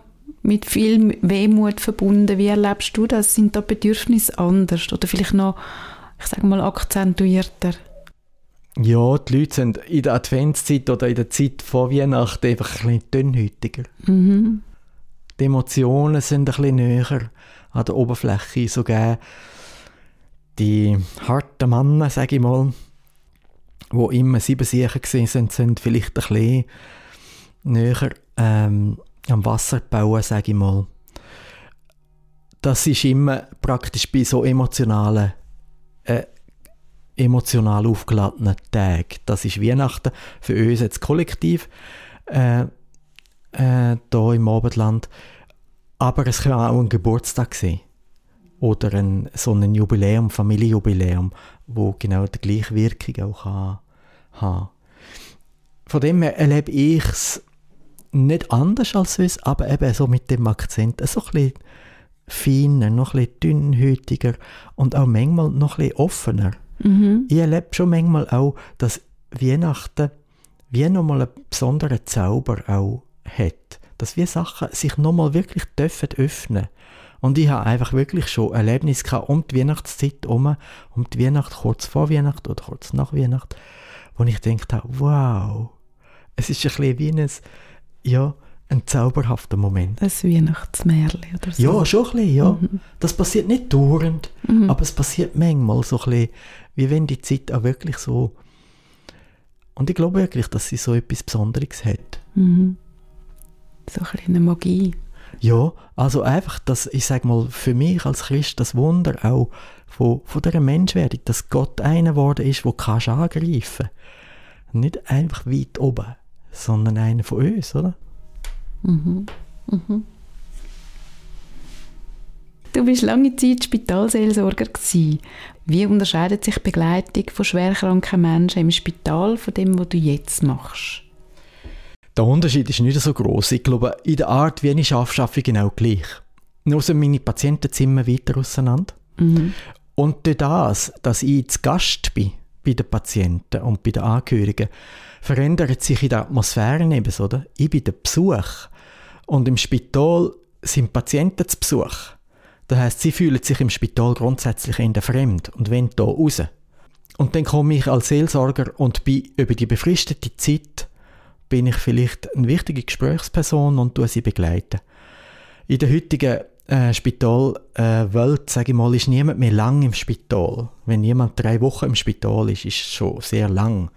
mit viel Wehmut verbunden. Wie erlebst du das? Sind da Bedürfnisse anders oder vielleicht noch, ich sage mal, akzentuierter? Ja, die Leute sind in der Adventszeit oder in der Zeit vor Weihnachten einfach ein bisschen dünnhäutiger. Mhm. Die Emotionen sind ein bisschen näher an der Oberfläche. Sogar die harten Männer, sage ich mal, die immer sieben sicher sind, sind vielleicht ein bisschen näher ähm, am Wasser bauen, sage ich mal. Das ist immer praktisch bei so emotionalen äh, emotional aufgeladenen Tag. Das ist Weihnachten für uns jetzt kollektiv äh, äh, hier im Abendland. Aber es kann auch ein Geburtstag sein. Oder ein, so ein Jubiläum, Familienjubiläum, wo genau die gleiche Wirkung auch kann Von dem her erlebe ich es nicht anders als sonst, aber eben so mit dem Akzent, so ein bisschen feiner, noch ein bisschen dünnhütiger und auch manchmal noch ein bisschen offener. Mhm. Ich erlebe schon manchmal auch, dass Weihnachten wie nochmal einen besonderen Zauber auch hat. Dass wir Sachen sich nochmal wirklich dürfen öffnen und ich habe einfach wirklich schon Erlebnisse gehabt um die Weihnachtszeit herum, um die Weihnacht kurz vor Weihnachten oder kurz nach Weihnachten, wo ich gedacht habe, wow, es ist ein bisschen wie ein, ja, ein zauberhafter Moment. Ein Weihnachtsmärchen oder so. Ja, schon ein bisschen, ja. Mhm. Das passiert nicht dauernd, mhm. aber es passiert manchmal so ein bisschen, wie wenn die Zeit auch wirklich so... Und ich glaube wirklich, dass sie so etwas Besonderes hat. Mhm. So ein bisschen eine Magie. Ja, also einfach, dass ich sage mal, für mich als Christ das Wunder auch von, von dieser Menschwerdung, dass Gott einer geworden ist, wo kannst angreifen Nicht einfach weit oben, sondern einer von uns, oder? Mhm. Mhm. Du bist lange Zeit Spitalseelsorger gewesen. Wie unterscheidet sich die Begleitung von schwerkranken Menschen im Spital von dem, was du jetzt machst? Der Unterschied ist nicht so groß. Ich glaube, in der Art, wie ich arbeite, arbeite ich genau gleich. Nur sind meine Patientenzimmer weiter auseinander. Mhm. Und durch das, dass ich zu Gast bin bei den Patienten und bei den Angehörigen, verändert sich in der Atmosphäre eben, oder? Ich bin der Besuch. Und im Spital sind Patienten zu Besuch. Das heißt, sie fühlen sich im Spital grundsätzlich in der fremd und wollen hier raus. Und dann komme ich als Seelsorger und bin über die befristete Zeit bin ich vielleicht eine wichtige Gesprächsperson und tue sie begleiten. In der heutigen äh, Spitalwelt, äh, sage ich mal, ist niemand mehr lang im Spital. Wenn jemand drei Wochen im Spital ist, ist es schon sehr lang.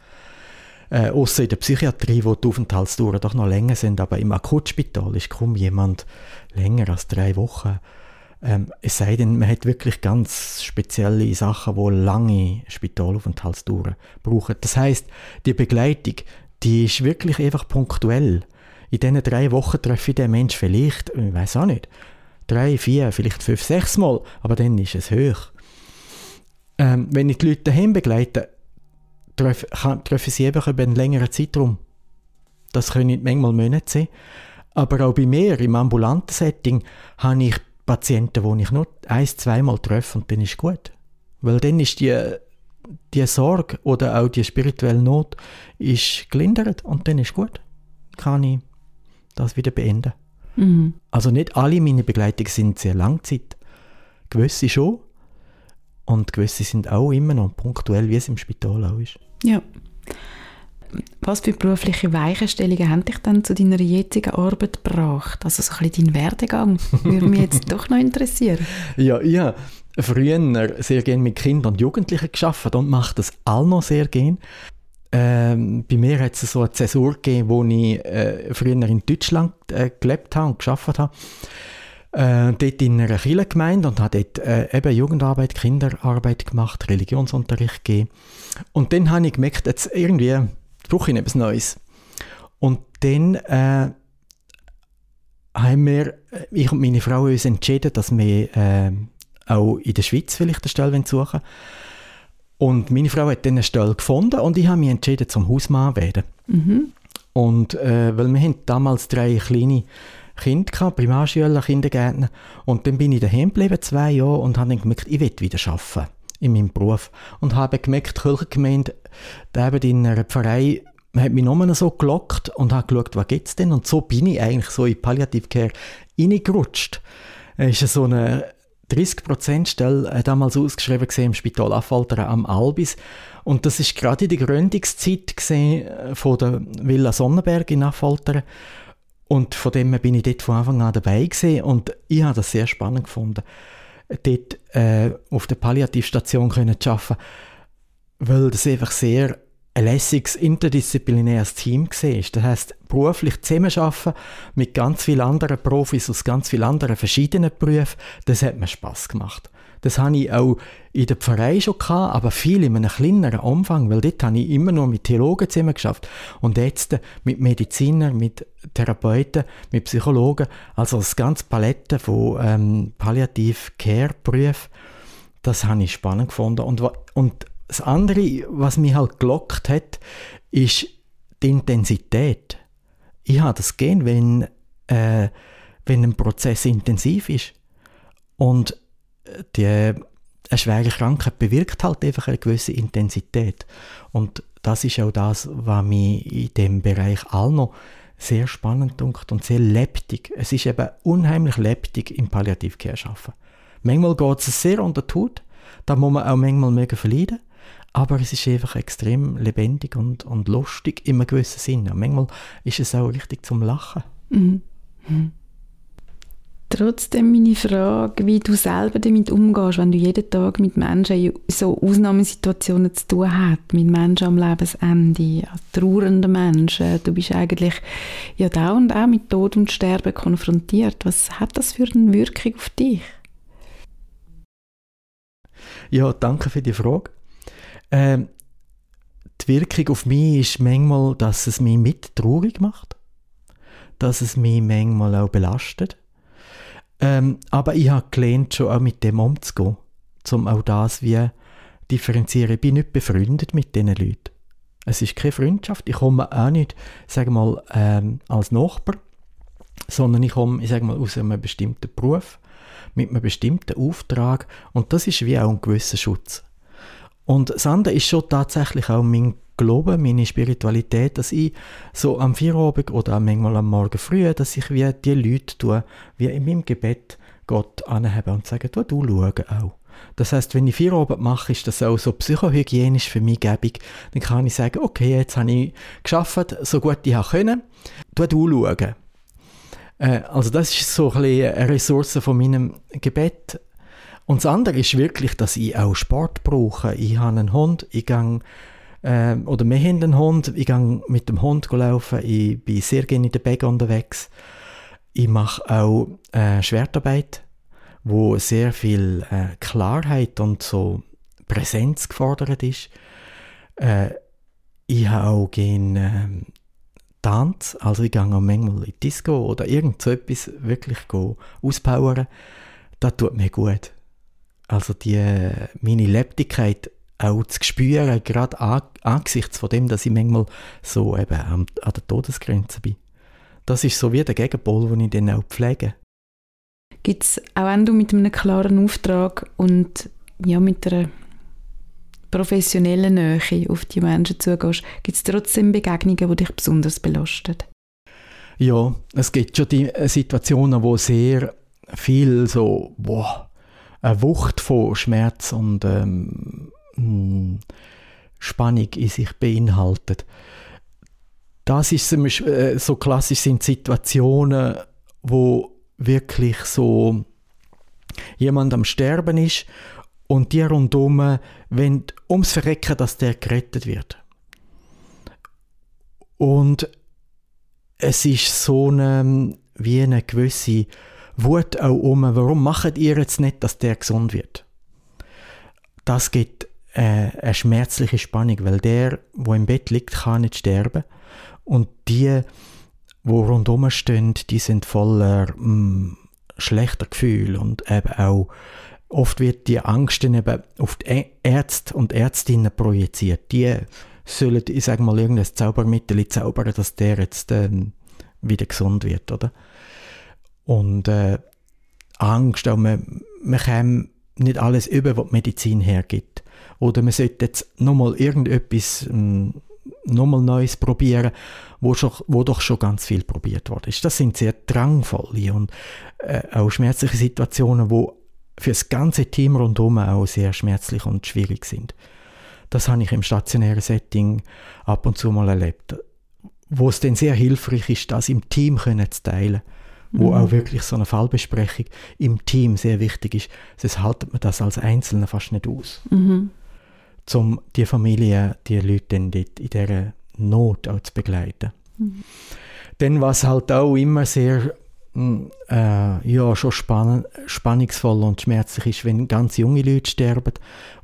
Äh, Außer in der Psychiatrie, wo die Aufenthaltsdauern doch noch länger sind, aber im Akutspital ist kaum jemand länger als drei Wochen. Ähm, es sei denn, man hat wirklich ganz spezielle Sachen, wo lange Spitalaufenthaltsdauern brauchen. Das heißt, die Begleitung, die ist wirklich einfach punktuell. In diesen drei Wochen treffe ich den Mensch vielleicht, ich weiß auch nicht, drei, vier, vielleicht fünf, sechs Mal, aber dann ist es hoch. Ähm, wenn ich die Leute daheim begleite, treffe, treffe sie einfach über einen längeren Zeitraum. Das können manchmal Monate sein. Aber auch bei mir im ambulanten Setting habe ich Patienten, die ich nur ein, zweimal treffe und dann ist gut. Weil dann ist die, die Sorge oder auch die spirituelle Not ist gelindert und dann ist gut. Kann ich das wieder beenden. Mhm. Also nicht alle meine Begleitungen sind sehr Langzeit. Gewisse schon. Und gewisse sind auch immer noch punktuell, wie es im Spital auch ist. Ja. was für berufliche Weichenstellungen haben dich dann zu deiner jetzigen Arbeit gebracht? Also so ein bisschen dein Werdegang würde mich jetzt doch noch interessieren. Ja, ja früher sehr gerne mit Kindern und Jugendlichen geschafft und mache das auch noch sehr gerne. Ähm, bei mir hat es so eine Zäsur gegeben, wo ich äh, früher in Deutschland äh, gelebt habe und geschafft habe. Äh, dort in einer Kirchengemeinde und habe dort äh, eben Jugendarbeit, Kinderarbeit gemacht, Religionsunterricht gegeben. Und dann habe ich gemerkt, jetzt irgendwie brauche ich etwas Neues. Und dann äh, haben wir, äh, ich und meine Frau uns entschieden, dass wir äh, auch in der Schweiz vielleicht eine Stelle suchen Und meine Frau hat dann eine Stelle gefunden und ich habe mich entschieden, zum Hausmann zu werden. Mhm. Und äh, weil wir haben damals drei kleine Kinder gehabt, Primarschüler, Kindergärtner. Und dann bin ich daheim geblieben, zwei Jahre, und habe dann gemerkt, ich will wieder arbeiten in meinem Beruf. Und habe gemerkt, die Kirchengemeinde, eben in einer Pfarrei, hat mich nur so gelockt und habe geschaut, was gibt es denn? Und so bin ich eigentlich so in Palliative Care reingerutscht. Es ist so eine 30%-Stelle äh, damals ausgeschrieben gesehen im Spital Affalteren am Albis. Und das ist gerade in der Gründungszeit gesehen äh, von der Villa Sonnenberg in Affalteren. Und von dem bin ich dort von Anfang an dabei gesehen und ich habe das sehr spannend gefunden, dort äh, auf der Palliativstation können zu arbeiten, weil das einfach sehr ein lässiges, interdisziplinäres Team war. Das heisst, beruflich zusammenarbeiten mit ganz vielen anderen Profis aus ganz vielen anderen verschiedenen Berufen, das hat mir Spass gemacht. Das habe ich auch in der Pfarrei schon gehabt, aber viel in einem kleineren Umfang, weil dort habe ich immer nur mit Theologen zusammen geschafft und jetzt mit Medizinern, mit Therapeuten, mit Psychologen, also das ganze Palette von ähm, Palliative Care Berufen, das habe ich spannend gefunden und, und das andere, was mich halt gelockt hat, ist die Intensität. Ich habe das gern, wenn, äh, wenn ein Prozess intensiv ist. Und äh, die, eine schwere Krankheit bewirkt halt einfach eine gewisse Intensität. Und das ist auch das, was mich in dem Bereich all noch sehr spannend dunkt und sehr lebendig. Es ist eben unheimlich lebendig im Palliativcare arbeiten. Manchmal geht es sehr unter die Haut, da muss man auch manchmal mögen verleiden. Aber es ist einfach extrem lebendig und, und lustig in einem gewissen Sinne. manchmal ist es auch richtig zum Lachen. Mhm. Mhm. Trotzdem meine Frage, wie du selber damit umgehst, wenn du jeden Tag mit Menschen in so Ausnahmesituationen zu tun hast, mit Menschen am Lebensende, trauernden Menschen. Du bist eigentlich ja da und auch mit Tod und Sterben konfrontiert. Was hat das für eine Wirkung auf dich? Ja, danke für die Frage. Ähm, die Wirkung auf mich ist manchmal, dass es mich mit traurig macht, dass es mich manchmal auch belastet. Ähm, aber ich habe gelernt, schon auch mit dem umzugehen, um auch das wie differenzieren. Ich bin nicht befreundet mit diesen Leuten. Es ist keine Freundschaft. Ich komme auch nicht, sage mal, ähm, als Nachbar, sondern ich komme, ich sage mal, aus einem bestimmten Beruf, mit einem bestimmten Auftrag und das ist wie auch ein gewisser Schutz. Und das ist schon tatsächlich auch mein Glaube, meine Spiritualität, dass ich so am Feierabend oder manchmal am Morgen früh, dass ich wie die Leute tue, wie in meinem Gebet Gott anhebe und sage, du, du schau auch. Das heißt, wenn ich Feierabend mache, ist das auch so psychohygienisch für mich gäbig. Dann kann ich sagen, okay, jetzt habe ich geschafft, so gut ich können. Du, du schauen. Äh, also das ist so ein bisschen eine Ressource von meinem Gebet, und das andere ist wirklich, dass ich auch Sport brauche. Ich habe einen Hund, ich gehe, äh, oder wir haben einen Hund, ich gehe mit dem Hund laufen, ich bin sehr gerne in den Bergen unterwegs. Ich mache auch äh, Schwertarbeit, wo sehr viel äh, Klarheit und so Präsenz gefordert ist. Äh, ich habe auch gerne äh, Tanz, also ich gehe auch manchmal in Disco oder irgend so etwas wirklich auspowern. Das tut mir gut. Also die, meine Lebendigkeit auch zu spüren, gerade an, angesichts von dem, dass ich manchmal so eben an, an der Todesgrenze bin. Das ist so wie der Gegenpol, den ich dann auch pflege. Gibt es, auch wenn du mit einem klaren Auftrag und ja, mit einer professionellen Nähe auf die Menschen zugehst, gibt es trotzdem Begegnungen, die dich besonders belasten? Ja, es gibt schon die Situationen, wo sehr viel so, boah, eine Wucht von Schmerz und ähm, hm, Spannung in sich beinhaltet. das ist äh, so klassisch sind Situationen, wo wirklich so jemand am Sterben ist und die rundum wenn ums Verrecken, dass der gerettet wird. Und es ist so eine, wie eine gewisse Wut auch um, warum macht ihr jetzt nicht, dass der gesund wird? Das gibt äh, eine schmerzliche Spannung, weil der, wo im Bett liegt, kann nicht sterben und die, wo rundum stehen, die sind voller mh, mm, schlechter Gefühle und eben auch oft wird die Angst eben auf die Ärzte und Ärztinnen projiziert. Die sollen, ich sage mal, irgendein Zaubermittel zaubern, dass der jetzt ähm, wieder gesund wird, oder? Und äh, Angst, auch man, man kann nicht alles über, was die Medizin hergibt. Oder man sollte jetzt nochmal irgendetwas ähm, nochmal Neues probieren, wo, schon, wo doch schon ganz viel probiert worden ist. Das sind sehr drangvolle und äh, auch schmerzliche Situationen, wo für das ganze Team rundherum auch sehr schmerzlich und schwierig sind. Das habe ich im stationären Setting ab und zu mal erlebt, wo es dann sehr hilfreich ist, das im Team können zu teilen wo mhm. auch wirklich so eine Fallbesprechung im Team sehr wichtig ist. Sonst haltet man das als Einzelner fast nicht aus. Mhm um die Familie, die Leute dann dort in dieser Not auch zu begleiten. Mhm. Dann was halt auch immer sehr hm, äh, ja, schon spann spannungsvoll und schmerzlich ist, wenn ganz junge Leute sterben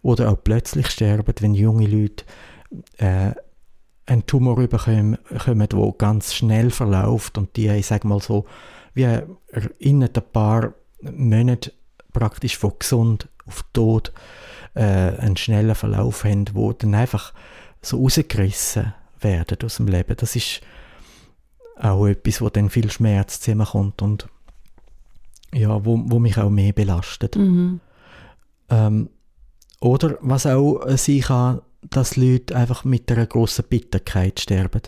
oder auch plötzlich sterben, wenn junge Leute äh, einen Tumor bekommen, der ganz schnell verläuft und die, ich sage mal so, wie in ein paar Monaten praktisch von gesund auf tot äh, einen schnellen Verlauf haben, wo dann einfach so rausgerissen werden aus dem Leben. Das ist auch etwas, wo dann viel Schmerz zusammenkommt und ja, wo, wo mich auch mehr belastet. Mhm. Ähm, oder was auch sein kann, dass Leute einfach mit einer grossen Bitterkeit sterben,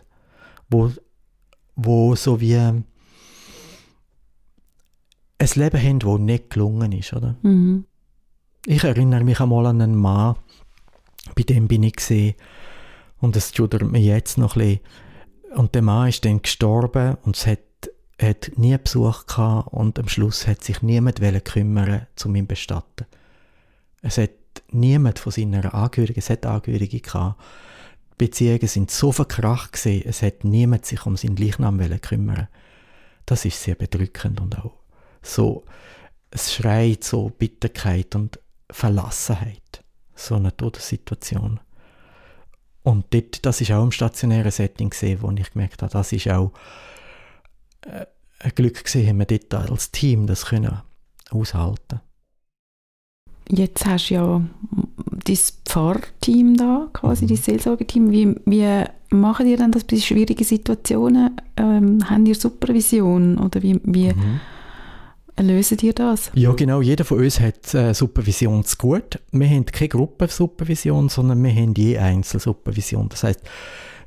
wo, wo so wie ein Leben haben, das nicht gelungen ist, oder? Mhm. Ich erinnere mich einmal an einen Mann, bei dem bin ich gesehen und es tut mir jetzt noch ein bisschen. Und der Mann ist dann gestorben und es hat, hat nie Besuch gehabt und am Schluss hat sich niemand kümmern zu ihm bestatten. Es hat niemand von seiner Angehörigen, es hat Angehörige gehabt. Die Beziehungen sind so verkracht gewesen, es hat niemand sich um seinen Leichnam kümmern. Das ist sehr bedrückend und auch so, es schreit so Bitterkeit und Verlassenheit, so eine Todessituation. Und dort, das ist auch im stationären Setting gesehen, wo ich gemerkt habe, das ist auch äh, ein Glück gesehen, wir dort als Team das können aushalten. Jetzt hast du ja dein Pfarrteam da, quasi mhm. dein Seelsorgeteam. Wie, wie machen ihr denn das bei schwierigen Situationen? Ähm, haben ihr Supervision oder wie, wie mhm lösen ihr das? Ja, genau. Jeder von uns hat äh, Supervision zu gut. Wir haben keine Gruppensupervision, sondern wir haben je Einzelsupervision. Das heißt,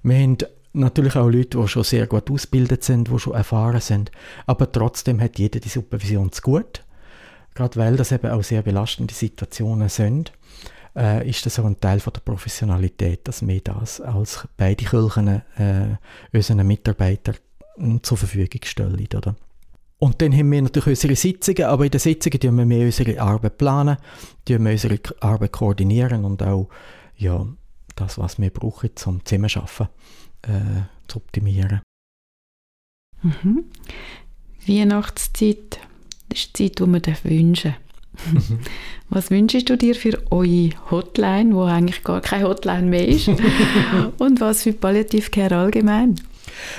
wir haben natürlich auch Leute, die schon sehr gut ausgebildet sind, die schon erfahren sind. Aber trotzdem hat jeder die Supervision zu gut. Gerade weil das eben auch sehr belastende Situationen sind, äh, ist das auch ein Teil von der Professionalität, dass wir das als beide Kirchen äh, unseren Mitarbeitern zur Verfügung stellen. Oder? Und dann haben wir natürlich unsere Sitzungen, aber in den Sitzungen tun wir mehr unsere Arbeit planen, wir unsere Arbeit koordinieren und auch ja, das, was wir brauchen, zum Zusammenarbeiten äh, zu optimieren. Mhm. Weihnachtszeit, das ist die Zeit, die man wünschen mhm. Was wünschst du dir für eure Hotline, wo eigentlich gar keine Hotline mehr ist? und was für Palliative allgemein?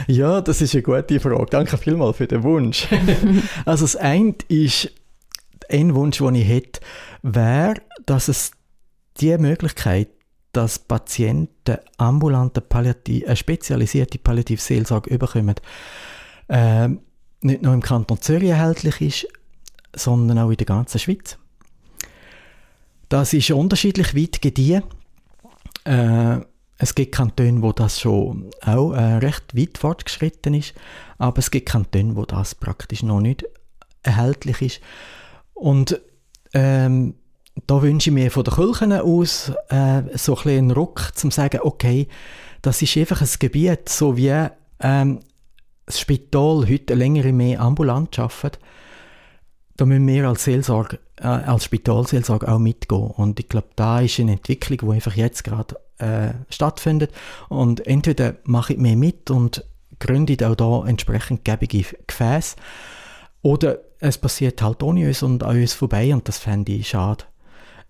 Ja, das ist eine gute Frage. Danke vielmals für den Wunsch. also das eine ist, ein Wunsch, den ich hätte, wäre, dass es die Möglichkeit, dass Patienten ambulante Palliativ, eine spezialisierte Palliativseelsorge bekommen, äh, nicht nur im Kanton Zürich erhältlich ist, sondern auch in der ganzen Schweiz. Das ist unterschiedlich weit gediehen. Äh, es gibt Kantone, wo das schon auch äh, recht weit fortgeschritten ist, aber es gibt Kantone, wo das praktisch noch nicht erhältlich ist. Und ähm, da wünsche ich mir von den Kirchen aus äh, so ein einen Ruck, zum zu sagen, okay, das ist einfach ein Gebiet, so wie ähm, das Spital heute längere mehr ambulant arbeitet, da müssen wir als Seelsorge, äh, als Spitalseelsorge auch mitgehen. Und ich glaube, da ist eine Entwicklung, die einfach jetzt gerade äh, stattfindet. Und entweder mache ich mehr mit und gründe auch da entsprechend gebige Gefäße, oder es passiert halt ohne uns und an uns vorbei und das fände ich schade.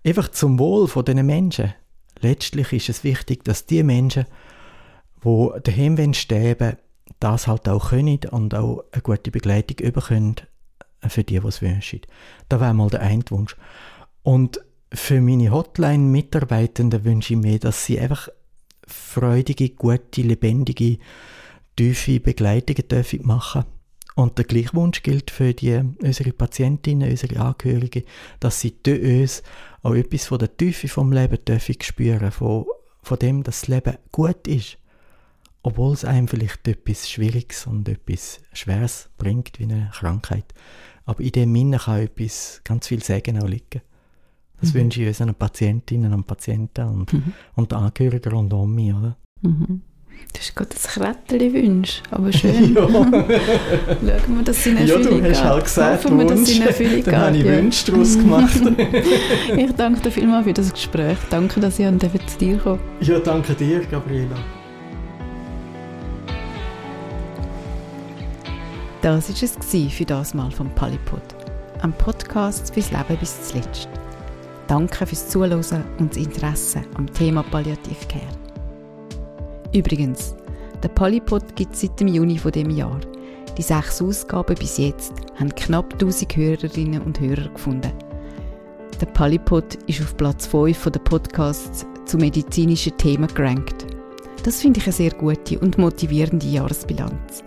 Einfach zum Wohl von diesen Menschen. Letztlich ist es wichtig, dass die Menschen, die daheim sterben das halt auch können und auch eine gute Begleitung bekommen für die, die es wünschen. Das wäre mal der eine Wunsch. Und für meine Hotline-Mitarbeitenden wünsche ich mir, dass sie einfach freudige, gute, lebendige, tiefe Begleitungen dürfen machen und der gleiche Wunsch gilt für die, unsere Patientinnen, unsere Angehörigen, dass sie durch uns auch etwas von der Tiefe vom Leben dürfen spüren, von, von dem, dass das Leben gut ist. Obwohl es einem vielleicht etwas Schwieriges und etwas Schweres bringt, wie eine Krankheit. Aber in dem Innen kann etwas, ganz viel Segen auch liegen. Das mhm. wünsche ich unseren Patientinnen und Patienten und, mhm. und den Angehörigen rund um mich, oder? Mhm. Das ist gerade ein Kretterli-Wunsch, aber schön. ja. Schauen wir, dass sie in Erfüllung Ja, du hast halt gesagt, Hoffen wir, dass sie in Erfüllung Dann habe ich ja. Wünsche daraus gemacht. ich danke dir vielmals für das Gespräch. Danke, dass ich zu dir kommen Ja, danke dir, Gabriela. Das war es für das Mal vom Palipod. Ein Podcast fürs Leben bis zuletzt. Danke fürs Zuhören und das Interesse am Thema Palliativcare. Übrigens, der Polypod gibt es seit dem Juni von dem Jahr. Die sechs Ausgaben bis jetzt haben knapp 1000 Hörerinnen und Hörer gefunden. Der Polypod ist auf Platz 5 der Podcasts zu medizinischen Themen gerankt. Das finde ich eine sehr gute und motivierende Jahresbilanz.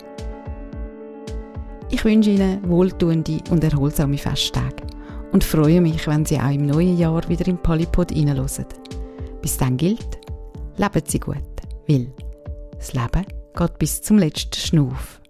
Ich wünsche Ihnen wohltuende und erholsame Festtage und freue mich, wenn Sie auch im neuen Jahr wieder im Polypod reinhören. Bis dann gilt, leben Sie gut, weil das Leben geht bis zum letzten Schnuff.